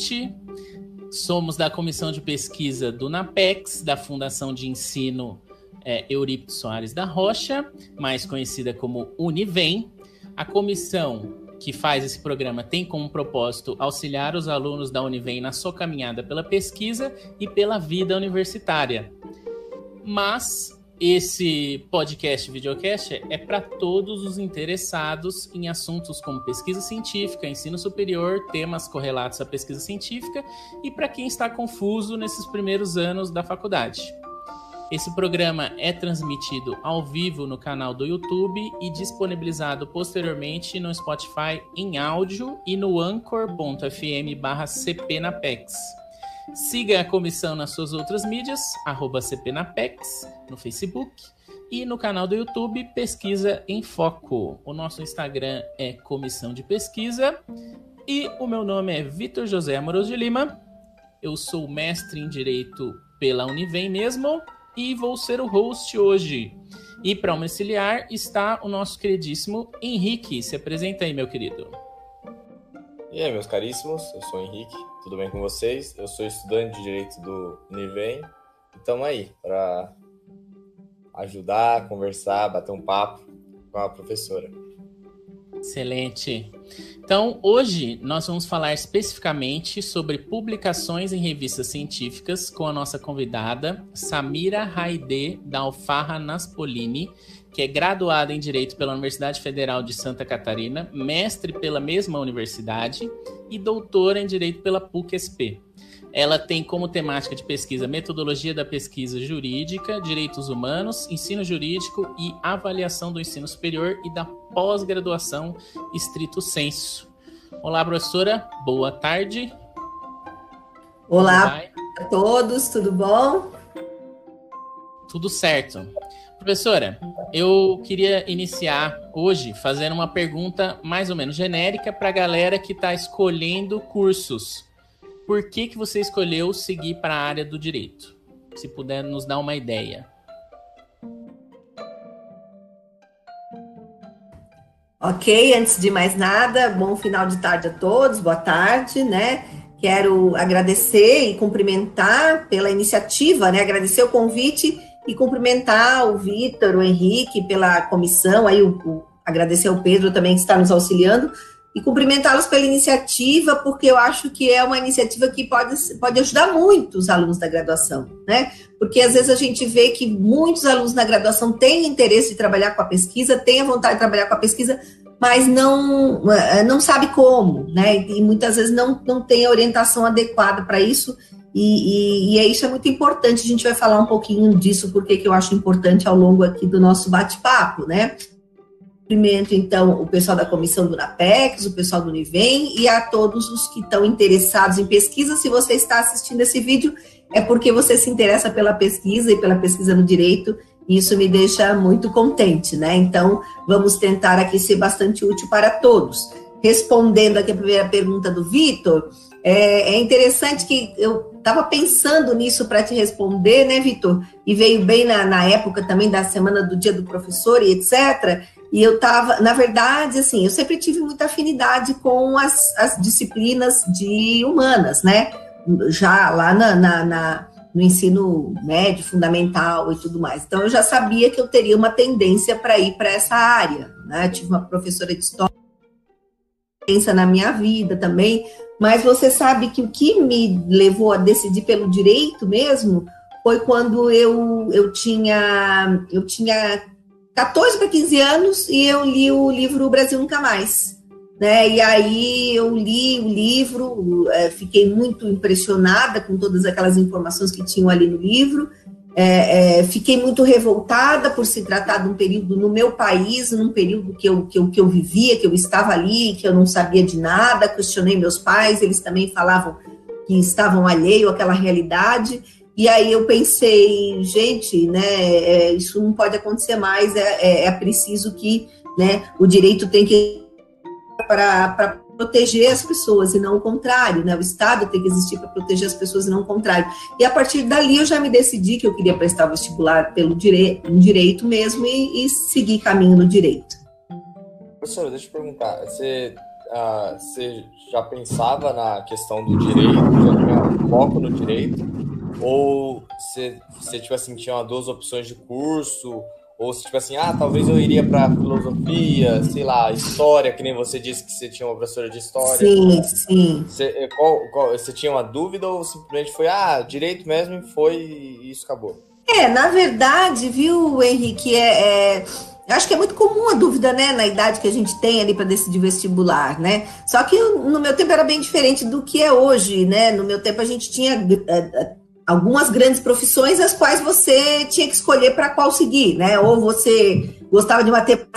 Ruth, somos da comissão de pesquisa do NAPEX, da Fundação de Ensino é, Eurípides Soares da Rocha, mais conhecida como Univem. A comissão que faz esse programa tem como propósito auxiliar os alunos da Univem na sua caminhada pela pesquisa e pela vida universitária. Mas esse podcast videocast é para todos os interessados em assuntos como pesquisa científica, ensino superior, temas correlatos à pesquisa científica e para quem está confuso nesses primeiros anos da faculdade. Esse programa é transmitido ao vivo no canal do YouTube e disponibilizado posteriormente no Spotify em áudio e no anchor.fm/cpnapex. Siga a comissão nas suas outras mídias, CPNapex, no Facebook e no canal do YouTube Pesquisa em Foco. O nosso Instagram é Comissão de Pesquisa e o meu nome é Vitor José Amoroso de Lima. Eu sou mestre em Direito pela Univem mesmo e vou ser o host hoje. E para auxiliar está o nosso queridíssimo Henrique. Se apresenta aí, meu querido. E aí, meus caríssimos, eu sou o Henrique, tudo bem com vocês? Eu sou estudante de Direito do Univem e estamos aí para ajudar, conversar, bater um papo com a professora. Excelente. Então, hoje nós vamos falar especificamente sobre publicações em revistas científicas com a nossa convidada Samira Raide da Alfarra Naspolini, que é graduada em Direito pela Universidade Federal de Santa Catarina, mestre pela mesma universidade e doutora em Direito pela PUC-SP. Ela tem como temática de pesquisa metodologia da pesquisa jurídica, direitos humanos, ensino jurídico e avaliação do ensino superior e da pós-graduação estrito senso. Olá, professora, boa tarde. Olá a todos, tudo bom? Tudo certo. Professora, eu queria iniciar hoje fazendo uma pergunta mais ou menos genérica para a galera que está escolhendo cursos. Por que, que você escolheu seguir para a área do direito? Se puder nos dar uma ideia. Ok, antes de mais nada, bom final de tarde a todos, boa tarde, né? Quero agradecer e cumprimentar pela iniciativa, né? Agradecer o convite e cumprimentar o Vitor, o Henrique pela comissão, aí o, o, agradecer ao Pedro também que está nos auxiliando, e cumprimentá-los pela iniciativa, porque eu acho que é uma iniciativa que pode, pode ajudar muito os alunos da graduação, né? Porque às vezes a gente vê que muitos alunos na graduação têm interesse de trabalhar com a pesquisa, têm a vontade de trabalhar com a pesquisa, mas não, eh, não sabe como, né? E muitas vezes não, não tem a orientação adequada para isso, e, e, e é isso é muito importante, a gente vai falar um pouquinho disso, porque que eu acho importante ao longo aqui do nosso bate-papo, né? Cumprimento, então, o pessoal da comissão do NAPEX, o pessoal do Univem e a todos os que estão interessados em pesquisa. Se você está assistindo esse vídeo, é porque você se interessa pela pesquisa e pela pesquisa no direito, e isso me deixa muito contente, né? Então, vamos tentar aqui ser bastante útil para todos. Respondendo aqui a primeira pergunta do Vitor, é, é interessante que eu estava pensando nisso para te responder, né, Vitor? E veio bem na, na época também da semana do dia do professor e etc. E eu estava, na verdade, assim, eu sempre tive muita afinidade com as, as disciplinas de humanas, né? Já lá na, na, na, no ensino médio, fundamental e tudo mais. Então, eu já sabia que eu teria uma tendência para ir para essa área, né? Eu tive uma professora de história pensa na minha vida também, mas você sabe que o que me levou a decidir pelo direito mesmo foi quando eu, eu tinha eu tinha 14 para 15 anos e eu li o livro Brasil Nunca Mais. Né? E aí eu li o livro, é, fiquei muito impressionada com todas aquelas informações que tinham ali no livro, é, é, fiquei muito revoltada por se tratar de um período no meu país, num período que eu, que, eu, que eu vivia, que eu estava ali, que eu não sabia de nada, questionei meus pais, eles também falavam que estavam alheio àquela realidade, e aí eu pensei, gente, né, é, isso não pode acontecer mais, é, é, é preciso que né, o direito tem que para proteger as pessoas e não o contrário, né? O Estado tem que existir para proteger as pessoas e não o contrário. E a partir dali eu já me decidi que eu queria prestar vestibular pelo direito, direito mesmo e, e seguir caminho no direito. Professora, deixa eu perguntar, você ah, você já pensava na questão do direito, já tinha foco no direito, ou você, você tipo assim, tinha duas opções de curso, ou se tipo assim, ah, talvez eu iria para filosofia, sei lá, história, que nem você disse que você tinha uma professora de história. Sim, sim. Você, eh, qual, qual, você tinha uma dúvida ou simplesmente foi, ah, direito mesmo e foi e isso acabou? É, na verdade, viu, Henrique, é, é eu acho que é muito comum a dúvida, né, na idade que a gente tem ali para decidir vestibular, né? Só que no meu tempo era bem diferente do que é hoje, né? No meu tempo a gente tinha uh, algumas grandes profissões as quais você tinha que escolher para qual seguir, né? Ou você gostava de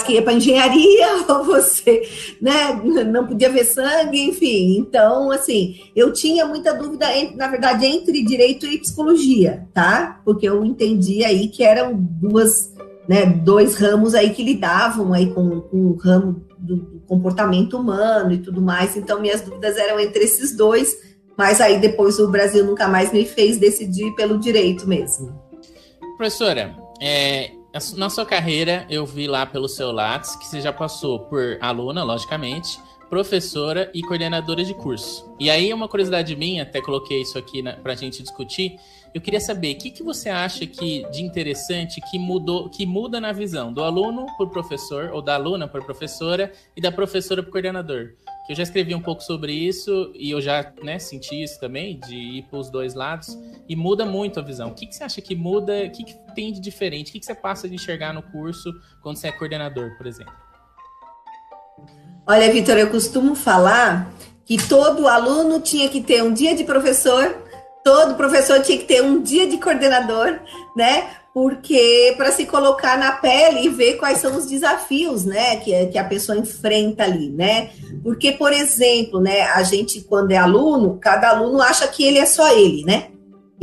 ia para engenharia, ou você, né, não podia ver sangue, enfim. Então, assim, eu tinha muita dúvida, na verdade, entre direito e psicologia, tá? Porque eu entendi aí que eram duas né, dois ramos aí que lidavam aí com, com o ramo do, comportamento humano e tudo mais. Então, minhas dúvidas eram entre esses dois, mas aí depois o Brasil nunca mais me fez decidir pelo direito mesmo. Professora, é, na sua carreira, eu vi lá pelo seu Lattes que você já passou por aluna, logicamente, professora e coordenadora de curso. E aí, uma curiosidade minha, até coloquei isso aqui para a gente discutir, eu queria saber o que, que você acha que de interessante que mudou, que muda na visão do aluno o professor, ou da aluna a professora, e da professora o coordenador. Que eu já escrevi um pouco sobre isso e eu já né, senti isso também, de ir para os dois lados, e muda muito a visão. O que, que você acha que muda? O que, que tem de diferente? O que, que você passa de enxergar no curso quando você é coordenador, por exemplo? Olha, Vitor, eu costumo falar que todo aluno tinha que ter um dia de professor todo professor tinha que ter um dia de coordenador, né? Porque para se colocar na pele e ver quais são os desafios, né, que, que a pessoa enfrenta ali, né? Porque, por exemplo, né, a gente quando é aluno, cada aluno acha que ele é só ele, né?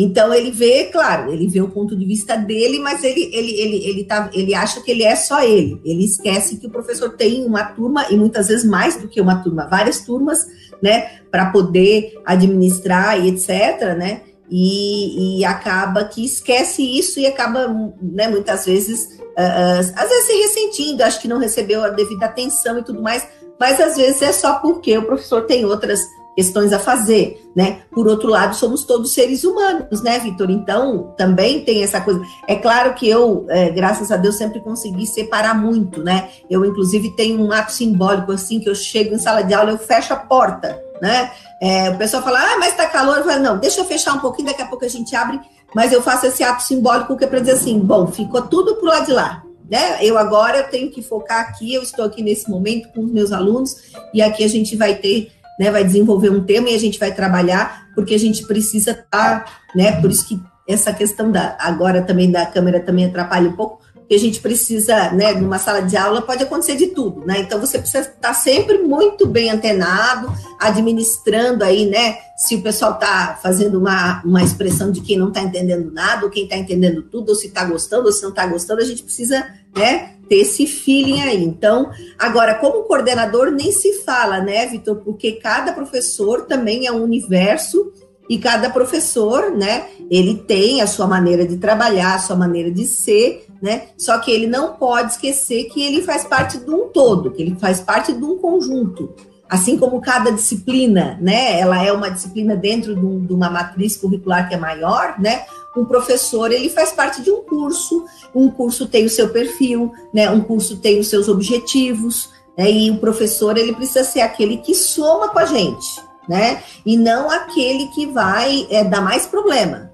Então ele vê, claro, ele vê o ponto de vista dele, mas ele, ele, ele, ele, tá, ele acha que ele é só ele. Ele esquece que o professor tem uma turma, e muitas vezes mais do que uma turma, várias turmas, né, para poder administrar e etc, né? E, e, acaba que esquece isso e acaba, né, muitas vezes, uh, às vezes se ressentindo, acho que não recebeu a devida atenção e tudo mais, mas às vezes é só porque o professor tem outras questões a fazer, né? Por outro lado, somos todos seres humanos, né, Vitor? Então, também tem essa coisa. É claro que eu, é, graças a Deus, sempre consegui separar muito, né? Eu, inclusive, tenho um ato simbólico, assim, que eu chego em sala de aula, eu fecho a porta, né? É, o pessoal fala, ah, mas tá calor. Eu falo, não, deixa eu fechar um pouquinho, daqui a pouco a gente abre. Mas eu faço esse ato simbólico que é para dizer assim, bom, ficou tudo pro lado de lá, né? Eu agora tenho que focar aqui, eu estou aqui nesse momento com os meus alunos, e aqui a gente vai ter né, vai desenvolver um tema e a gente vai trabalhar, porque a gente precisa estar, tá, né, por isso que essa questão da, agora também da câmera também atrapalha um pouco, porque a gente precisa, né, numa sala de aula pode acontecer de tudo, né, então você precisa estar sempre muito bem antenado, administrando aí, né, se o pessoal está fazendo uma, uma expressão de quem não está entendendo nada, ou quem está entendendo tudo, ou se está gostando, ou se não está gostando, a gente precisa, né, ter esse feeling aí. Então, agora, como coordenador, nem se fala, né, Vitor? Porque cada professor também é um universo e cada professor, né, ele tem a sua maneira de trabalhar, a sua maneira de ser, né? Só que ele não pode esquecer que ele faz parte de um todo, que ele faz parte de um conjunto. Assim como cada disciplina, né, ela é uma disciplina dentro de, um, uma matriz curricular que é maior, né? um professor ele faz parte de um curso, um curso tem o seu perfil, né? Um curso tem os seus objetivos, né? E o professor ele precisa ser aquele que soma com a gente, né? E não aquele que vai é, dar mais problema,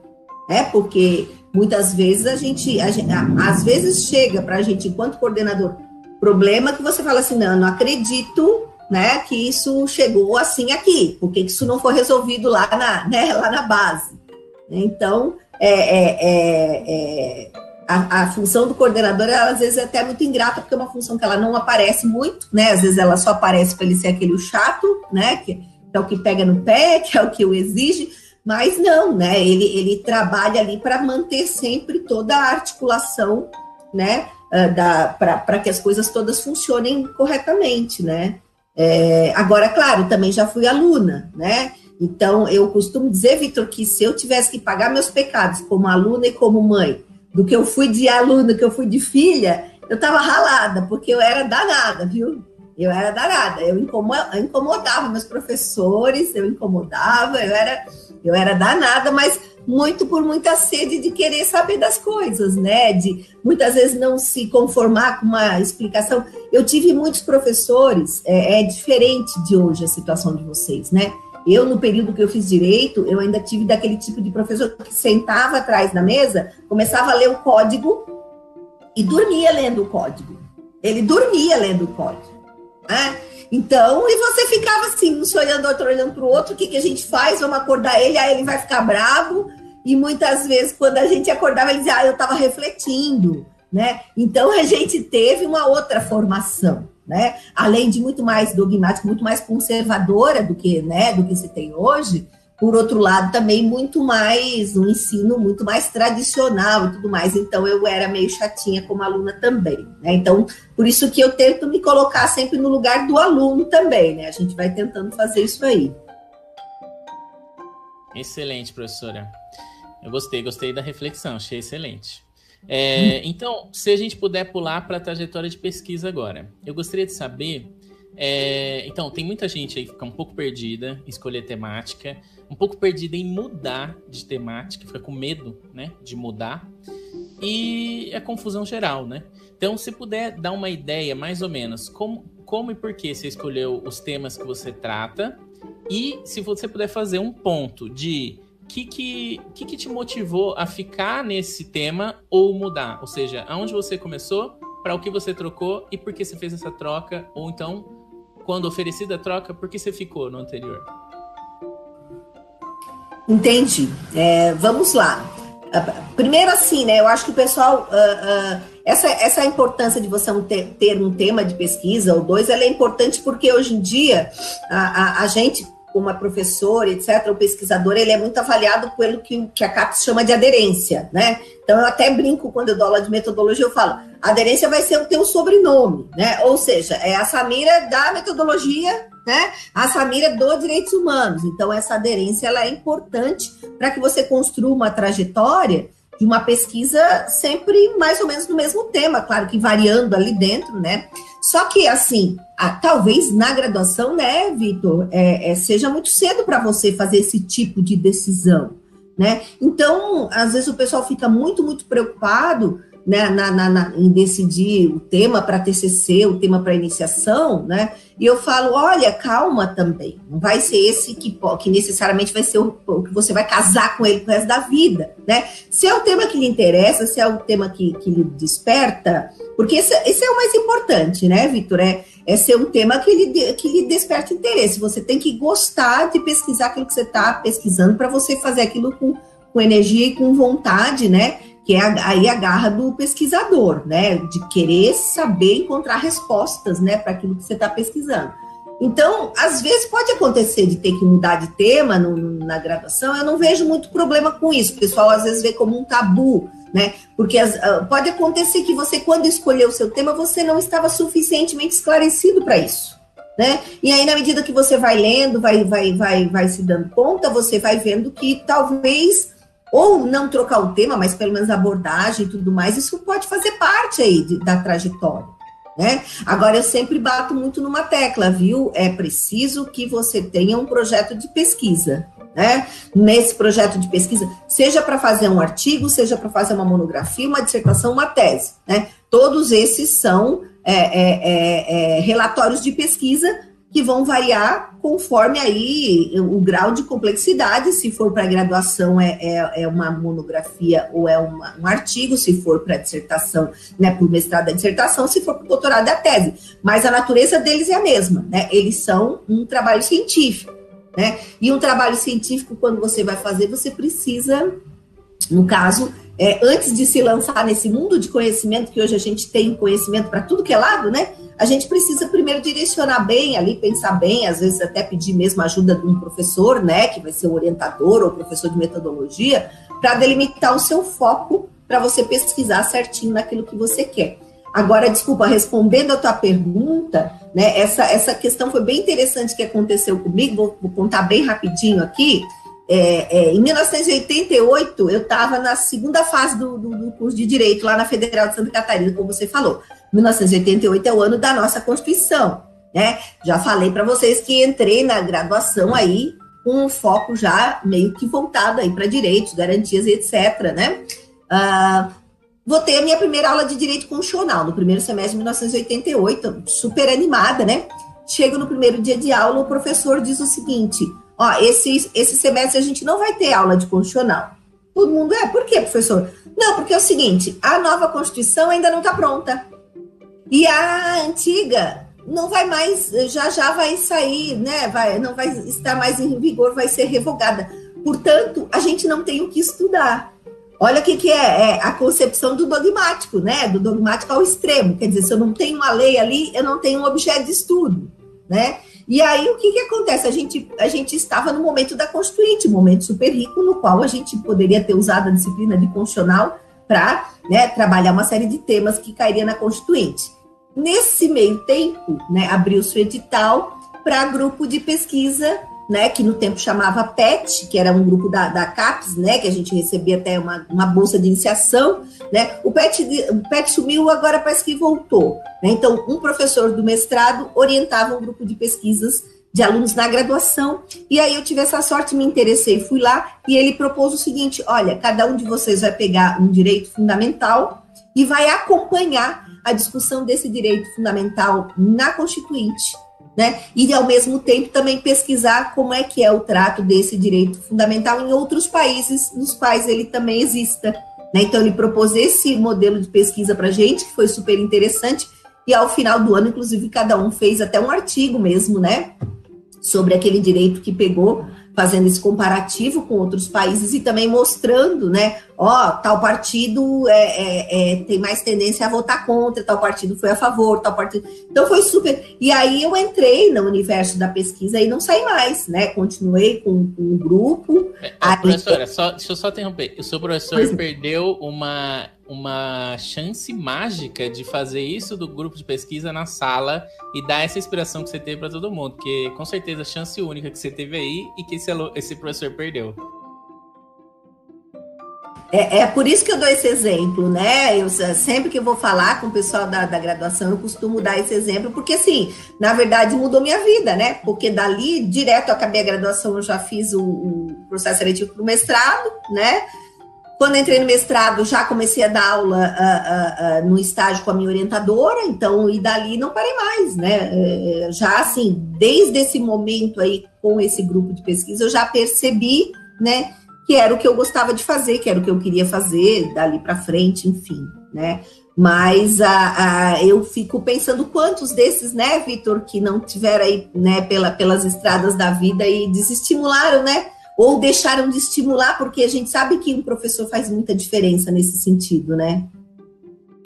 né? Porque muitas vezes a gente, a gente às vezes chega para a gente enquanto coordenador problema que você fala assim, não, não acredito né, que isso chegou assim aqui, porque isso não foi resolvido lá na, né, lá na base. Então, é, é, é, é, a, a, função do coordenador, ela, às vezes, é até muito ingrata, porque é uma função que ela não aparece muito, né? Às vezes ela só aparece para ele ser aquele chato, né? Que, que, é o que pega no pé, que é o que o exige, mas não, né? Ele, ele trabalha ali para manter sempre toda a articulação, né? Ah, para que as coisas todas funcionem corretamente, né? É, agora, claro, também já fui aluna, né? Então, eu costumo dizer, Vitor, que se eu tivesse que pagar meus pecados como aluna e como mãe, do que eu fui de aluna, que eu fui de filha, eu estava ralada, porque eu era danada, viu? Eu era danada, eu incomodava meus professores, eu incomodava, eu era, eu era danada, mas muito por muita sede de querer saber das coisas, né? De muitas vezes não se conformar com uma explicação. Eu tive muitos professores, é, é diferente de hoje a situação de vocês, né? Eu, no período que eu fiz direito, eu ainda tive daquele tipo de professor que sentava atrás da mesa, começava a ler o código e dormia lendo o código. Ele dormia lendo o código. Né? Então, e você ficava assim, um olhando, outro olhando para o outro, o que, que a gente faz? Vamos acordar ele, aí ele vai ficar bravo. E muitas vezes, quando a gente acordava, ele dizia, ah, eu estava refletindo. Né? Então, a gente teve uma outra formação né? Além de muito mais dogmática, muito mais conservadora do que, né, do que se tem hoje, por outro lado, também muito mais, um ensino muito mais tradicional e tudo mais. Então, eu era meio chatinha como aluna também. Né? Então, por isso que eu tento me colocar sempre no lugar do aluno também, né? A gente vai tentando fazer isso aí. Excelente, professora. Eu gostei, gostei da reflexão, achei excelente. É, então, se a gente puder pular para a trajetória de pesquisa agora, eu gostaria de saber. É, então, tem muita gente aí que fica um pouco perdida em escolher temática, um pouco perdida em mudar de temática, fica com medo né, de mudar, e é confusão geral, né? Então, se puder dar uma ideia, mais ou menos, como, como e por que você escolheu os temas que você trata, e se você puder fazer um ponto de que, que, que, que te motivou a ficar nesse tema ou mudar? Ou seja, aonde você começou, para o que você trocou e por que você fez essa troca? Ou então, quando oferecida a troca, por que você ficou no anterior? Entendi. É, vamos lá. Primeiro, assim, né? Eu acho que o pessoal. Uh, uh, essa, essa importância de você ter, ter, um tema de pesquisa ou dois, ela é importante porque hoje em dia a, a, a gente como a professora, etc., o pesquisador, ele é muito avaliado pelo que, que a CAPES chama de aderência, né? Então, eu até brinco quando eu dou aula de metodologia, eu falo, aderência vai ser o teu sobrenome, né? Ou seja, é a Samira da metodologia, né? A Samira do direitos humanos. Então, essa aderência, ela é importante para que você construa uma trajetória de uma pesquisa sempre mais ou menos no mesmo tema, claro que variando ali dentro, né? Só que, assim, a, talvez na graduação, né, Vitor, é, é, seja muito cedo para você fazer esse tipo de decisão, né? Então, às vezes o pessoal fica muito, muito preocupado né, na, na, na, em decidir o tema para TCC, o tema para iniciação, né? E eu falo, olha, calma também, não vai ser esse que, que necessariamente vai ser o, o, que você vai casar com ele pro resto da vida, né? Se é o tema que lhe interessa, se é o tema que, que lhe desperta, porque esse, esse é o mais importante, né, Vitor? É, é ser um tema que lhe, que lhe desperta interesse. Você tem que gostar de pesquisar aquilo que você está pesquisando para você fazer aquilo com, com energia e com vontade, né? Que é aí a garra do pesquisador, né, de querer saber encontrar respostas, né, para aquilo que você está pesquisando. Então, às vezes pode acontecer de ter que mudar de tema no, na graduação, eu não vejo muito problema com isso, o pessoal às vezes vê como um tabu, né, porque as, ah, pode acontecer que você, quando escolheu o seu tema, você não estava suficientemente esclarecido para isso. Né? E aí, na medida que você vai lendo, vai, vai, vai, vai se dando conta, você vai vendo que talvez ou não trocar o tema, mas pelo menos abordagem e tudo mais, isso pode fazer parte aí de, da trajetória. Né? Agora, eu sempre bato muito numa tecla, viu? É preciso que você tenha um projeto de pesquisa. Né? Nesse projeto de pesquisa, seja para fazer um artigo, seja para fazer uma monografia, uma dissertação, uma tese. Né? Todos esses são é, é, é, é relatórios de pesquisa que vão variar conforme aí o grau de complexidade, se for para graduação é, é, é, uma monografia ou é uma, um artigo, se for para dissertação, né, para o mestrado da dissertação, se for para o doutorado é a tese, mas a natureza deles é a mesma, né, eles são um trabalho científico, né, e um trabalho científico, quando você vai fazer, você precisa, no caso, é, antes de se lançar nesse mundo de conhecimento, que hoje a gente tem conhecimento para tudo que é lado, né, a gente precisa primeiro direcionar bem ali, pensar bem, às vezes até pedir mesmo ajuda de um professor, né, que vai ser um orientador ou professor de metodologia, para delimitar o seu foco para você pesquisar certinho naquilo que você quer. Agora, desculpa, respondendo a tua pergunta, né, essa, essa questão foi bem interessante que aconteceu comigo, vou, vou contar bem rapidinho aqui. É, é, em 1988, eu estava na segunda fase do, do, do, curso de Direito, lá na Federal de Santa Catarina, como você falou. 1988 é o ano da nossa Constituição. né? Já falei para vocês que entrei na graduação aí com um foco já meio que voltado aí para direitos, garantias etc, né? Uh, vou ter a minha primeira aula de direito constitucional no primeiro semestre de 1988, super animada, né? Chego no primeiro dia de aula, o professor diz o seguinte: ó, esse, esse semestre a gente não vai ter aula de constitucional. Todo mundo é, por quê, professor? Não, porque é o seguinte: a nova Constituição ainda não está pronta. E a antiga não vai mais, já já vai sair, né? Vai, não vai estar mais em vigor, vai ser revogada. Portanto, a gente não tem o que estudar. Olha o que, que é, é, a concepção do dogmático, né? Do dogmático ao extremo. Quer dizer, se eu não tenho uma lei ali, eu não tenho um objeto de estudo, né? E aí o que, que acontece? A gente, a gente estava no momento da Constituinte, momento super rico, no qual a gente poderia ter usado a disciplina de constitucional para né, trabalhar uma série de temas que cairia na Constituinte. Nesse meio tempo, né, abriu-se o edital para grupo de pesquisa, né, que no tempo chamava PET, que era um grupo da, da CAPES, né, que a gente recebia até uma, uma bolsa de iniciação, né, o PET, o PET sumiu, agora parece que voltou. Né, então, um professor do mestrado orientava um grupo de pesquisas de alunos na graduação, e aí eu tive essa sorte, me interessei, fui lá, e ele propôs o seguinte, olha, cada um de vocês vai pegar um direito fundamental e vai acompanhar a discussão desse direito fundamental na Constituinte, né? E ao mesmo tempo também pesquisar como é que é o trato desse direito fundamental em outros países nos quais ele também exista. Né? Então ele propôs esse modelo de pesquisa para gente, que foi super interessante, e ao final do ano, inclusive, cada um fez até um artigo mesmo, né? Sobre aquele direito que pegou fazendo esse comparativo com outros países e também mostrando, né, ó, tal partido é, é, é, tem mais tendência a votar contra, tal partido foi a favor, tal partido. Então foi super. E aí eu entrei no universo da pesquisa e não saí mais, né? Continuei com, com um grupo. É, aí... Professora, só, deixa eu só interromper. O seu professor pois é. perdeu uma uma chance mágica de fazer isso do grupo de pesquisa na sala e dar essa inspiração que você teve para todo mundo, porque com certeza a chance única que você teve aí e que esse, esse professor perdeu. É, é, por isso que eu dou esse exemplo, né? Eu, sempre que eu vou falar com o pessoal da, da graduação, eu costumo dar esse exemplo, porque assim, na verdade mudou minha vida, né? Porque dali, direto, eu acabei a graduação, eu já fiz o, o processo seletivo para o mestrado, né? Quando entrei no mestrado, já comecei a dar aula uh, uh, uh, no estágio com a minha orientadora, então, e dali não parei mais, né? Eh, já assim, desde esse momento aí, com esse grupo de pesquisa, eu já percebi, né, que era o que eu gostava de fazer, que era o que eu queria fazer dali para frente, enfim, né? Mas a, eu fico pensando quantos desses, né, Vitor, que não tiveram aí, né, pela, pelas estradas da vida e desestimularam, né? ou deixaram de estimular, porque a gente sabe que um professor faz muita diferença nesse sentido, né?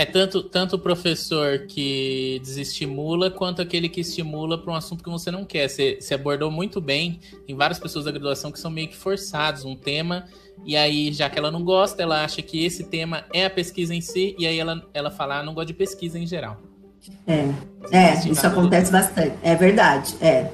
É tanto, tanto o professor que desestimula, quanto aquele que estimula para um assunto que você não quer. Você, você abordou muito bem. Tem várias pessoas da graduação que são meio que forçados um tema, e aí, já que ela não gosta, ela acha que esse tema é a pesquisa em si, e aí ela, ela fala, ah, não gosta de pesquisa em geral. É, é isso acontece bastante. É verdade, é.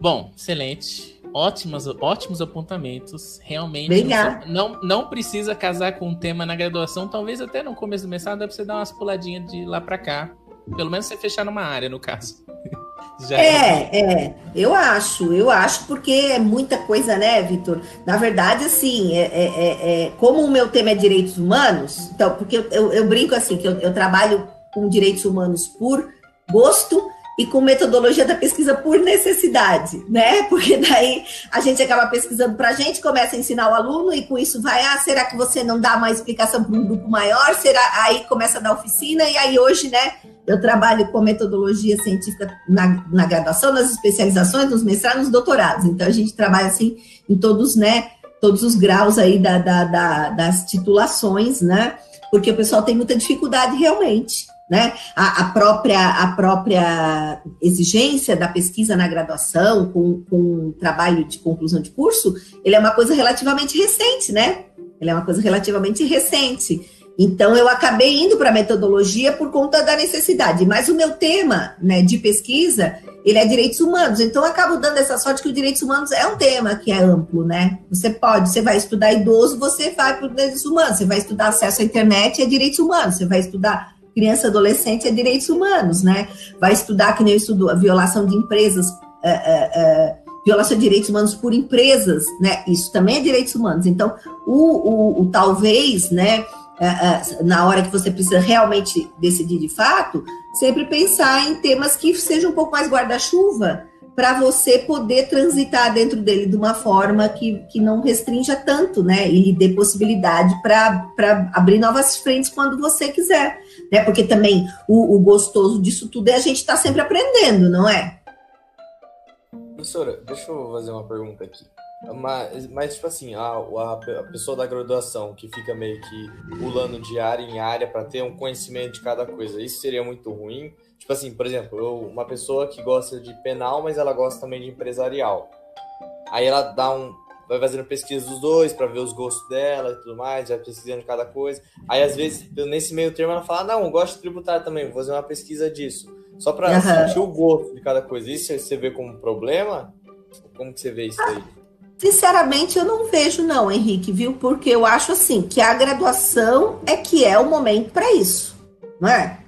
Bom, excelente ótimas, ótimos apontamentos. Realmente. Não, não, não, precisa casar com um tema na graduação. Talvez até no começo do mestrado dá pra você dar umas puladinhas de lá para cá. Pelo menos você fechar numa área, no caso. Já é, é, é, eu acho, eu acho, porque é muita coisa, né, Vitor? Na verdade, assim, é, é, é, é, como o meu tema é direitos humanos, então, porque eu, eu, eu brinco assim, que eu, eu trabalho com direitos humanos por gosto, e com metodologia da pesquisa por necessidade, né? Porque daí a gente acaba pesquisando para a gente, começa a ensinar o aluno e com isso vai, ah, será que você não dá uma explicação para um grupo maior? Será aí começa a dar oficina e aí hoje, né? Eu trabalho com metodologia científica na, na graduação, nas especializações, nos mestrados, nos doutorados. Então a gente trabalha assim em todos, né? Todos os graus aí da, da, da das titulações, né? Porque o pessoal tem muita dificuldade realmente né? A, a, própria, a própria exigência da pesquisa na graduação, com, com trabalho de conclusão de curso, ele é uma coisa relativamente recente, né? Ele é uma coisa relativamente recente. Então, eu acabei indo para a metodologia por conta da necessidade. Mas o meu tema né, de pesquisa, ele é direitos humanos. Então, eu acabo dando essa sorte que os direitos humanos é um tema que é amplo, né? Você pode, você vai estudar idoso, você vai para os direitos humanos. Você vai estudar acesso à internet, é direitos humanos. Você vai estudar criança adolescente é direitos humanos, né? Vai estudar, que nem eu estudo, a violação de empresas, é, é, é, violação de direitos humanos por empresas, né? Isso também é direitos humanos. Então, o, o, o talvez, né? É, é, na hora que você precisa realmente decidir de fato, sempre pensar em temas que sejam um pouco mais guarda-chuva, para você poder transitar dentro dele de uma forma que, que não restrinja tanto, né? E lhe dê possibilidade para abrir novas frentes quando você quiser. Né? Porque também o, o gostoso disso tudo é a gente estar tá sempre aprendendo, não é? Professora, deixa eu fazer uma pergunta aqui. Mas, mas tipo assim, a, a, pessoa da graduação que fica meio que pulando de área em área para ter um conhecimento de cada coisa, isso seria muito ruim? Tipo assim, por exemplo, eu, uma pessoa que gosta de penal, mas ela gosta também de empresarial. Aí ela dá um. Vai fazendo pesquisa dos dois para ver os gostos dela e tudo mais, já pesquisando cada coisa. Aí, às vezes, nesse meio termo, ela fala: Não, eu gosto de tributário também, vou fazer uma pesquisa disso. Só para uhum. sentir o gosto de cada coisa. Isso você vê como problema? Como que você vê isso aí? Sinceramente, eu não vejo, não, Henrique, viu? Porque eu acho assim que a graduação é que é o momento para isso, não é?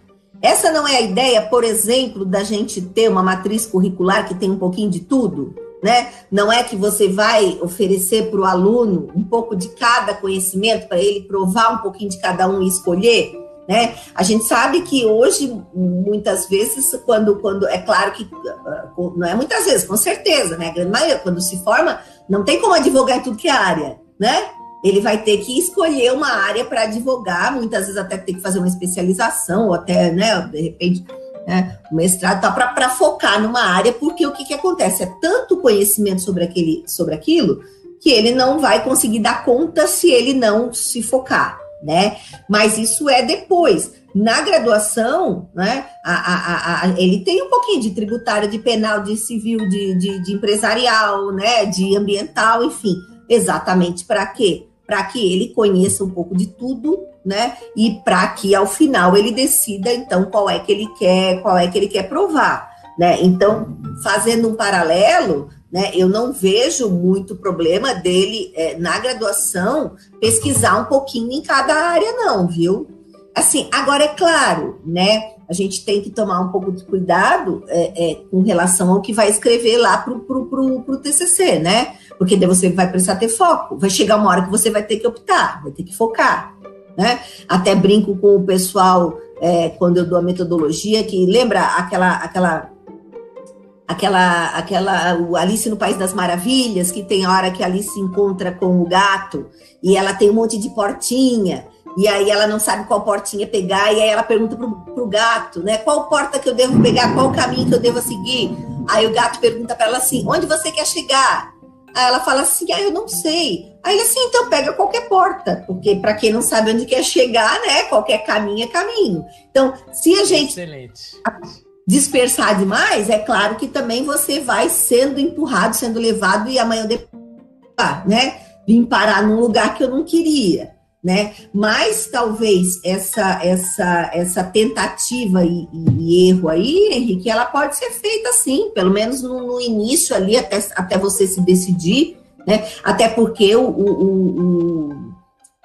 Essa não é a ideia, por exemplo, da gente ter uma matriz curricular que tem um pouquinho de tudo, né? Não é que você vai oferecer para o aluno um pouco de cada conhecimento para ele provar um pouquinho de cada um e escolher, né? A gente sabe que hoje muitas vezes quando quando é claro que não é muitas vezes, com certeza, né? A grande maioria quando se forma não tem como advogar em tudo que é área, né? ele vai ter que escolher uma área para advogar, muitas vezes até tem que fazer uma especialização, ou até, né, de repente, né, um mestrado, tá, para focar numa área, porque o que, que acontece? É tanto conhecimento sobre, aquele, sobre aquilo que ele não vai conseguir dar conta se ele não se focar, né? Mas isso é depois. Na graduação, né, a, a, a, ele tem um pouquinho de tributário, de penal, de civil, de, de, de empresarial, né, de ambiental, enfim. Exatamente para quê? para que ele conheça um pouco de tudo, né? E para que ao final ele decida então qual é que ele quer, qual é que ele quer provar, né? Então, fazendo um paralelo, né? Eu não vejo muito problema dele é, na graduação pesquisar um pouquinho em cada área, não, viu? Assim, agora é claro, né? A gente tem que tomar um pouco de cuidado é, é, com relação ao que vai escrever lá para o TCC, né? porque daí você vai precisar ter foco. Vai chegar uma hora que você vai ter que optar, vai ter que focar, né? Até brinco com o pessoal é, quando eu dou a metodologia que lembra aquela aquela aquela aquela o Alice no País das Maravilhas que tem a hora que a Alice se encontra com o gato e ela tem um monte de portinha e aí ela não sabe qual portinha pegar, e aí ela pergunta pro, pro gato, né? Qual porta que eu devo pegar, qual caminho que eu devo seguir? Aí o gato pergunta para ela assim: onde você quer chegar? Aí ela fala assim: ah, eu não sei. Aí ele assim, então pega qualquer porta, porque para quem não sabe onde quer chegar, né? Qualquer caminho é caminho. Então, se a gente Excelente. dispersar demais, é claro que também você vai sendo empurrado, sendo levado e amanhã depois, né? Vim parar num lugar que eu não queria né? Mas talvez essa essa essa tentativa e, e, erro aí, Henrique, ela pode ser feita sim, pelo menos no, no, início ali até, até você se decidir, né? Até porque o, o, o,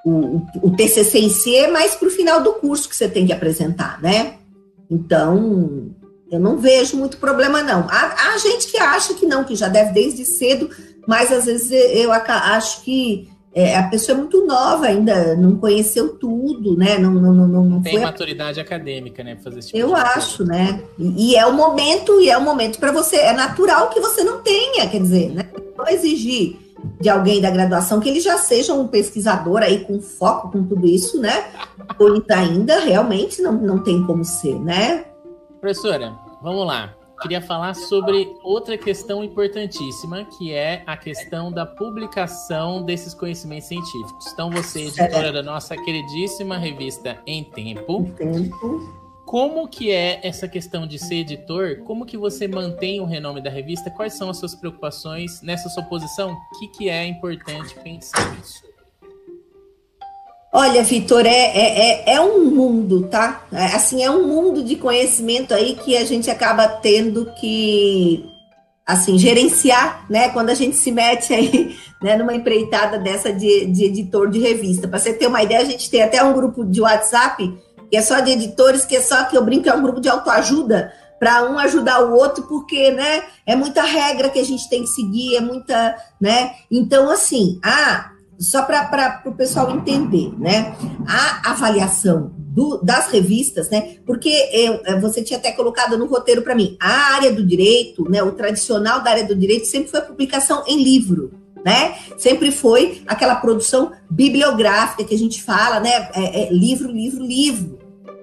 o, o TCC em si é mais para o final do curso que você tem que apresentar, né? Então eu não vejo muito problema não. Há, há gente que acha que não, que já deve desde cedo, mas às vezes eu acho que é, a pessoa é muito nova ainda, não conheceu tudo, né? Não, não, não, não, não tem maturidade acadêmica, né? Pra fazer esse tipo Eu acho, coisa. né? E, e, é o momento, e é o momento para você. É natural que você não tenha, quer dizer, né? Não exigir de alguém da graduação que ele já seja um pesquisador aí com foco com tudo isso, né? Ou então ainda realmente não, não tem como ser, né? Professora, vamos lá queria falar sobre outra questão importantíssima, que é a questão da publicação desses conhecimentos científicos. Então, você, editora da nossa queridíssima revista Em Tempo. Em Tempo. Como que é essa questão de ser editor? Como que você mantém o renome da revista? Quais são as suas preocupações nessa sua posição? O que, que é importante pensar nisso? Olha, Vitor, é, é, é, é, um mundo, tá? É, assim, é um mundo de conhecimento aí que a gente acaba tendo que, assim, gerenciar, né? Quando a gente se mete aí, né, numa empreitada dessa de, de editor de revista. Para você ter uma ideia, a gente tem até um grupo de WhatsApp que é só de editores, que é só que eu brinco, é um grupo de autoajuda para um ajudar o outro, porque, né, é muita regra que a gente tem que seguir, é muita, né? Então, assim, ah, só para o pessoal entender, né? A avaliação do, das revistas, né? Porque eu, você tinha até colocado no roteiro para mim, a área do direito, né? O tradicional da área do direito sempre foi a publicação em livro, né? Sempre foi aquela produção bibliográfica que a gente fala, né? É, é livro, livro, livro.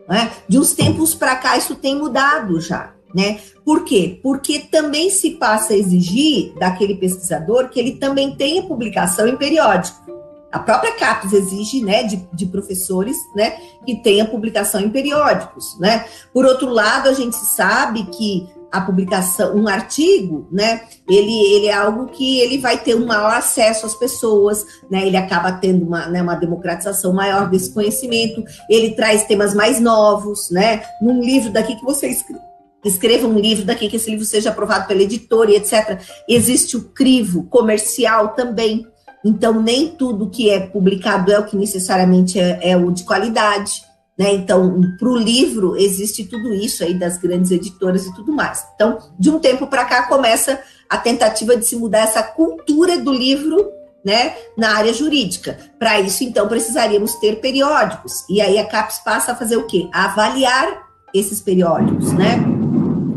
Né? De uns tempos para cá, isso tem mudado já. Né? Por quê? Porque também se passa a exigir daquele pesquisador que ele também tenha publicação em periódico. A própria CAPES exige, né, de, de, professores, né, que tenha publicação em periódicos, né. Por outro lado, a gente sabe que a publicação, um artigo, né, ele, ele é algo que ele vai ter um maior acesso às pessoas, né, ele acaba tendo uma, né, uma democratização maior desse conhecimento, ele traz temas mais novos, né, num livro daqui que você escreve, escreva um livro daqui, que esse livro seja aprovado pela editora e etc. Existe o crivo comercial também, então nem tudo que é publicado é o que necessariamente é, é o de qualidade, né? Então, para o livro, existe tudo isso aí das grandes editoras e tudo mais. Então, de um tempo para cá, começa a tentativa de se mudar essa cultura do livro né, na área jurídica. Para isso, então, precisaríamos ter periódicos. E aí a CAPES passa a fazer o quê? A avaliar esses periódicos, né?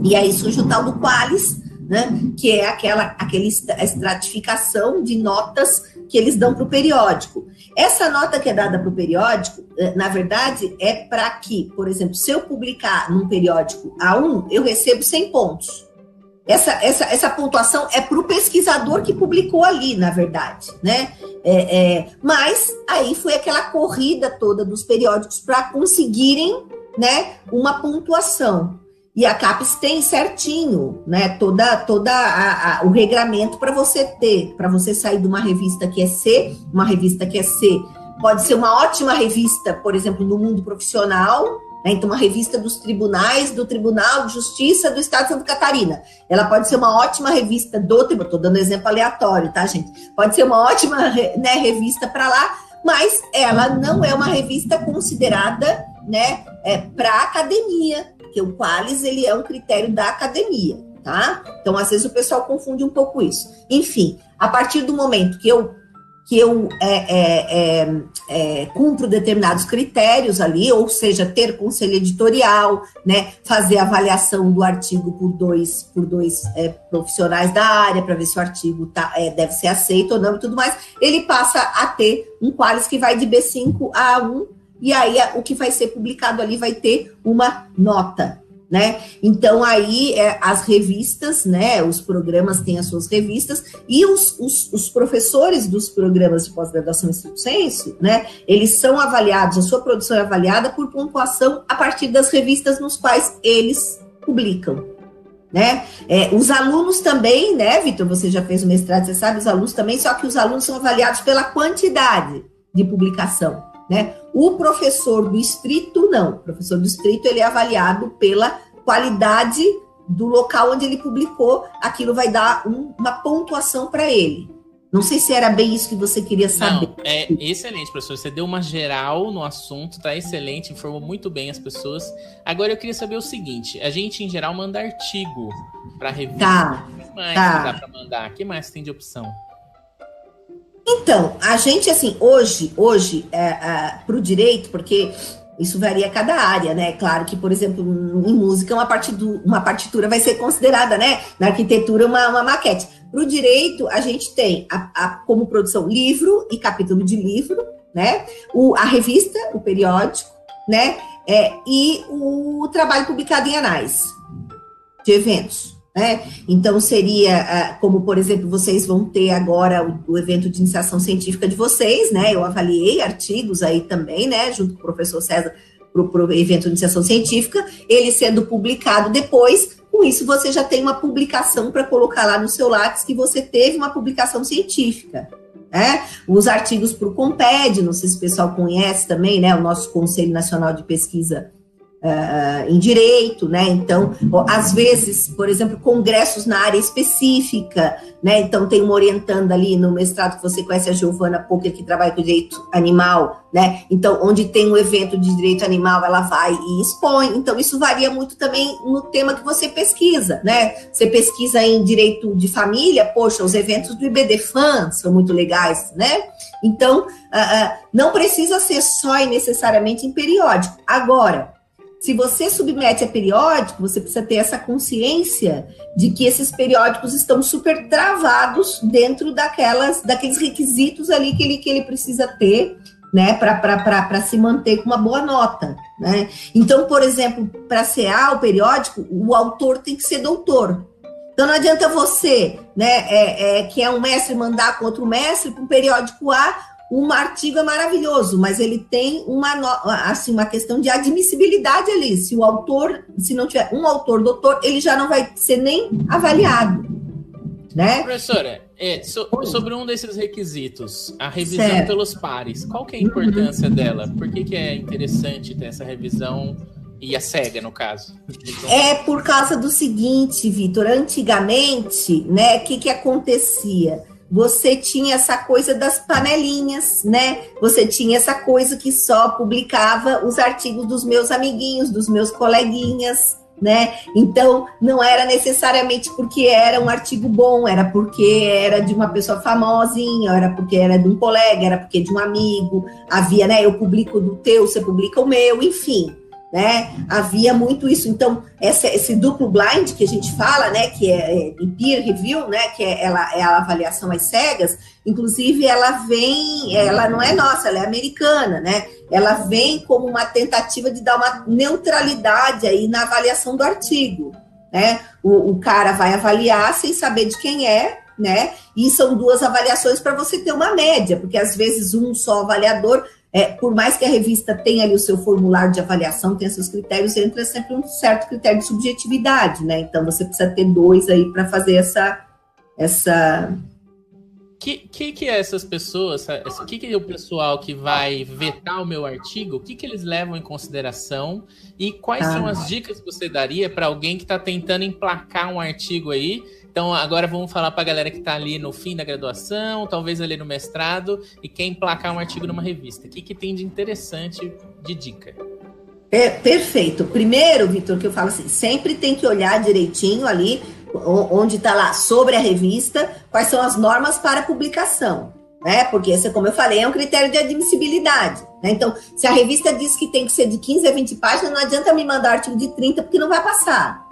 E aí surge o tal do Qualis, né, que é aquela, aquela estratificação de notas que eles dão para o periódico. Essa nota que é dada para o periódico, eh, na verdade, é para que, por exemplo, se eu publicar num periódico A1, eu recebo 100 pontos. Essa, essa, essa pontuação é para o pesquisador que publicou ali, na verdade, né? É, é, mas aí foi aquela corrida toda dos periódicos para conseguirem né, uma pontuação. E a CAPES tem certinho, né, toda, toda a, a, o regramento para você ter, para você sair de uma revista que é C, uma revista que é C, pode ser uma ótima revista, por exemplo, no mundo profissional, né, então uma revista dos tribunais, do Tribunal de Justiça do Estado de Santa Catarina. Ela pode ser uma ótima revista do tribunal, estou dando exemplo aleatório, tá, gente? Pode ser uma ótima né, revista para lá, mas ela não é uma revista considerada né, é, para academia, porque o Qualis ele é um critério da academia, tá? Então, às vezes o pessoal confunde um pouco isso. Enfim, a partir do momento que eu que eu é, é, é, é, cumpro determinados critérios ali, ou seja, ter conselho editorial, né, fazer avaliação do artigo por dois, por dois é, profissionais da área, para ver se o artigo tá, é, deve ser aceito ou não e tudo mais, ele passa a ter um qualis que vai de B5 a A1, e aí o que vai ser publicado ali vai ter uma nota, né? Então aí é, as revistas, né? Os programas têm as suas revistas e os, os, os professores dos programas de pós-graduação em senso, né? Eles são avaliados, a sua produção é avaliada por pontuação a partir das revistas nos quais eles publicam. Né? É, os alunos também, né, Vitor? Você já fez o mestrado, você sabe, os alunos também, só que os alunos são avaliados pela quantidade de publicação. Né? O professor do distrito, não. O professor do distrito, ele é avaliado pela qualidade do local onde ele publicou. Aquilo vai dar um, uma pontuação para ele. Não sei se era bem isso que você queria saber. Não, é excelente, professor. Você deu uma geral no assunto, tá excelente, informou muito bem as pessoas. Agora eu queria saber o seguinte: a gente, em geral, manda artigo para revista. Tá. O que mais tá. dá para mandar? O que mais tem de opção? Então, a gente, assim, hoje, hoje, é, é, para o direito, porque isso varia cada área, né? Claro que, por exemplo, em música, uma partitura, uma partitura vai ser considerada, né? Na arquitetura, uma, uma maquete. Para o direito, a gente tem a, a, como produção livro e capítulo de livro, né? O, a revista, o periódico, né? É, e o trabalho publicado em anais de eventos. Né? Então, seria ah, como, por exemplo, vocês vão ter agora o, evento de iniciação científica de vocês, né? Eu avaliei artigos aí também, né? Junto com o professor César, para o evento de iniciação científica, ele sendo publicado depois. Com isso, você já tem uma publicação para colocar lá no seu lápis que você teve uma publicação científica. Né? Os artigos para o COMPED, não sei se o pessoal conhece também, né? O nosso Conselho Nacional de Pesquisa uh, em direito, né? Então, às vezes, por exemplo, congressos na área específica, né? Então, tem uma orientanda ali no mestrado que você conhece, a Giovana Poker, que trabalha com direito animal, né? Então, onde tem um evento de direito animal, ela vai e expõe. Então, isso varia muito também no tema que você pesquisa, né? Você pesquisa em direito de família, poxa, os eventos do IBDFAN são muito legais, né? Então, uh, uh, não precisa ser só e necessariamente em periódico. Agora, se você submete a periódico, você precisa ter essa consciência de que esses periódicos estão super travados dentro daquelas, daqueles requisitos ali que ele, que ele precisa ter, né, para se manter com uma boa nota, né? Então, por exemplo, para CA, o periódico, o autor tem que ser doutor. Então não adianta você, né, é, é, que é um mestre mandar com outro mestre para um periódico A, um artigo é maravilhoso, mas ele tem uma, assim, uma questão de admissibilidade ali. Se o autor, se não tiver um autor doutor, ele já não vai ser nem avaliado. Né? Professora, é, so, sobre um desses requisitos, a revisão certo. pelos pares, qual que é a importância uhum. dela? Por que, que é interessante ter essa revisão e a cega, no caso? É por causa do seguinte, Vitor, antigamente, né, o que, que acontecia? Você tinha essa coisa das panelinhas, né? Você tinha essa coisa que só publicava os artigos dos meus amiguinhos, dos meus coleguinhas, né? Então, não era necessariamente porque era um artigo bom, era porque era de uma pessoa famosinha, era porque era de um colega, era porque de um amigo. Havia, né? Eu publico do teu, você publica o meu, enfim né? Havia muito isso. Então, essa, esse duplo blind que a gente fala, né, que é, é peer review, né, que é, ela, é a avaliação às cegas, inclusive ela vem, ela não é nossa, ela é americana, né? Ela vem como uma tentativa de dar uma neutralidade aí na avaliação do artigo, né? O, o cara vai avaliar sem saber de quem é, né? E são duas avaliações para você ter uma média, porque às vezes um só avaliador é, por mais que a revista tenha ali o seu formulário de avaliação, tenha seus critérios, entra sempre um certo critério de subjetividade, né? Então você precisa ter dois aí para fazer essa essa que, que que é essas pessoas, o que, que é o pessoal que vai vetar o meu artigo, o que, que eles levam em consideração e quais ah. são as dicas que você daria para alguém que está tentando emplacar um artigo aí então, agora vamos falar para a galera que está ali no fim da graduação, talvez ali no mestrado, e quer emplacar um artigo numa revista. O que, que tem de interessante de dica? É, perfeito. Primeiro, Vitor, que eu falo assim, sempre tem que olhar direitinho ali, onde está lá sobre a revista, quais são as normas para publicação. Né? Porque como eu falei, é um critério de admissibilidade. Né? Então, se a revista diz que tem que ser de 15 a 20 páginas, não adianta me mandar artigo de 30, porque não vai passar.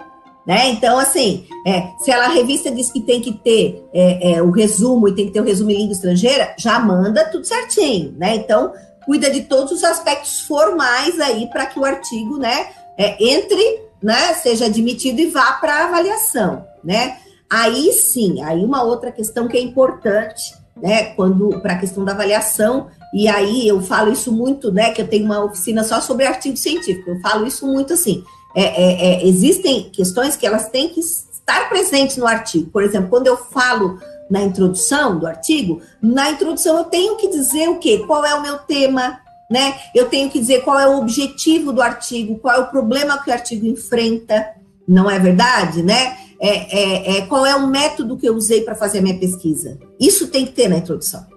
Né? Então, assim, é, se ela, a revista diz que tem que ter é, é, o resumo e tem que ter o resumo em língua estrangeira, já manda tudo certinho, né? Então, cuida de todos os aspectos formais aí para que o artigo, né, é, entre, né, seja admitido e vá para avaliação, né? Aí sim, aí uma outra questão que é importante, né, quando para a questão da avaliação, e aí eu falo isso muito, né, que eu tenho uma oficina só sobre artigo científico, eu falo isso muito assim é, é, é, existem questões que elas têm que estar presentes no artigo. Por exemplo, quando eu falo na introdução do artigo, na introdução eu tenho que dizer o quê? Qual é o meu tema, né? Eu tenho que dizer qual é o objetivo do artigo, qual é o problema que o artigo enfrenta, não é verdade, né? É, é, é qual é o método que eu usei para fazer a minha pesquisa. Isso tem que ter na introdução.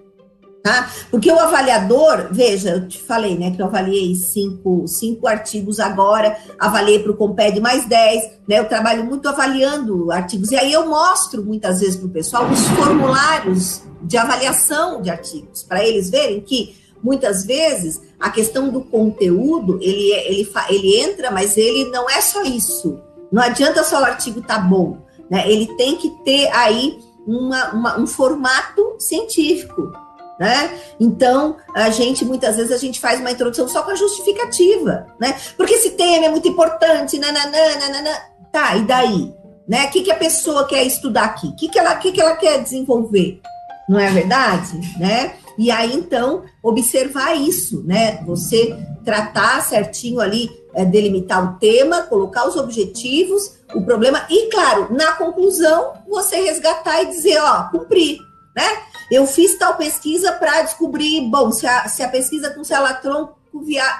Tá? Porque o avaliador, veja, eu te falei, né, que eu avaliei cinco, cinco artigos agora, avaliei para o Comped mais dez, né, eu trabalho muito avaliando artigos, e aí eu mostro muitas vezes para o pessoal os formulários de avaliação de artigos, para eles verem que muitas vezes a questão do conteúdo, ele, ele, ele entra, mas ele não é só isso. Não adianta só o artigo estar tá bom, né? Ele tem que ter aí uma, uma, um formato científico, né? Então, a gente, muitas vezes, a gente faz uma introdução só com a justificativa, né? Porque esse tema é muito importante, nananã, nananã. Tá, e daí? Né? O que, que a pessoa quer estudar aqui? O que, que, ela, que, que ela quer desenvolver? Não é verdade? Né? E aí, então, observar isso, né? Você tratar certinho ali, é, delimitar o tema, colocar os objetivos, o problema, e, claro, na conclusão, você resgatar e dizer, ó, cumprir, né? Eu fiz tal pesquisa para descobrir, bom, se a, se a pesquisa com celatron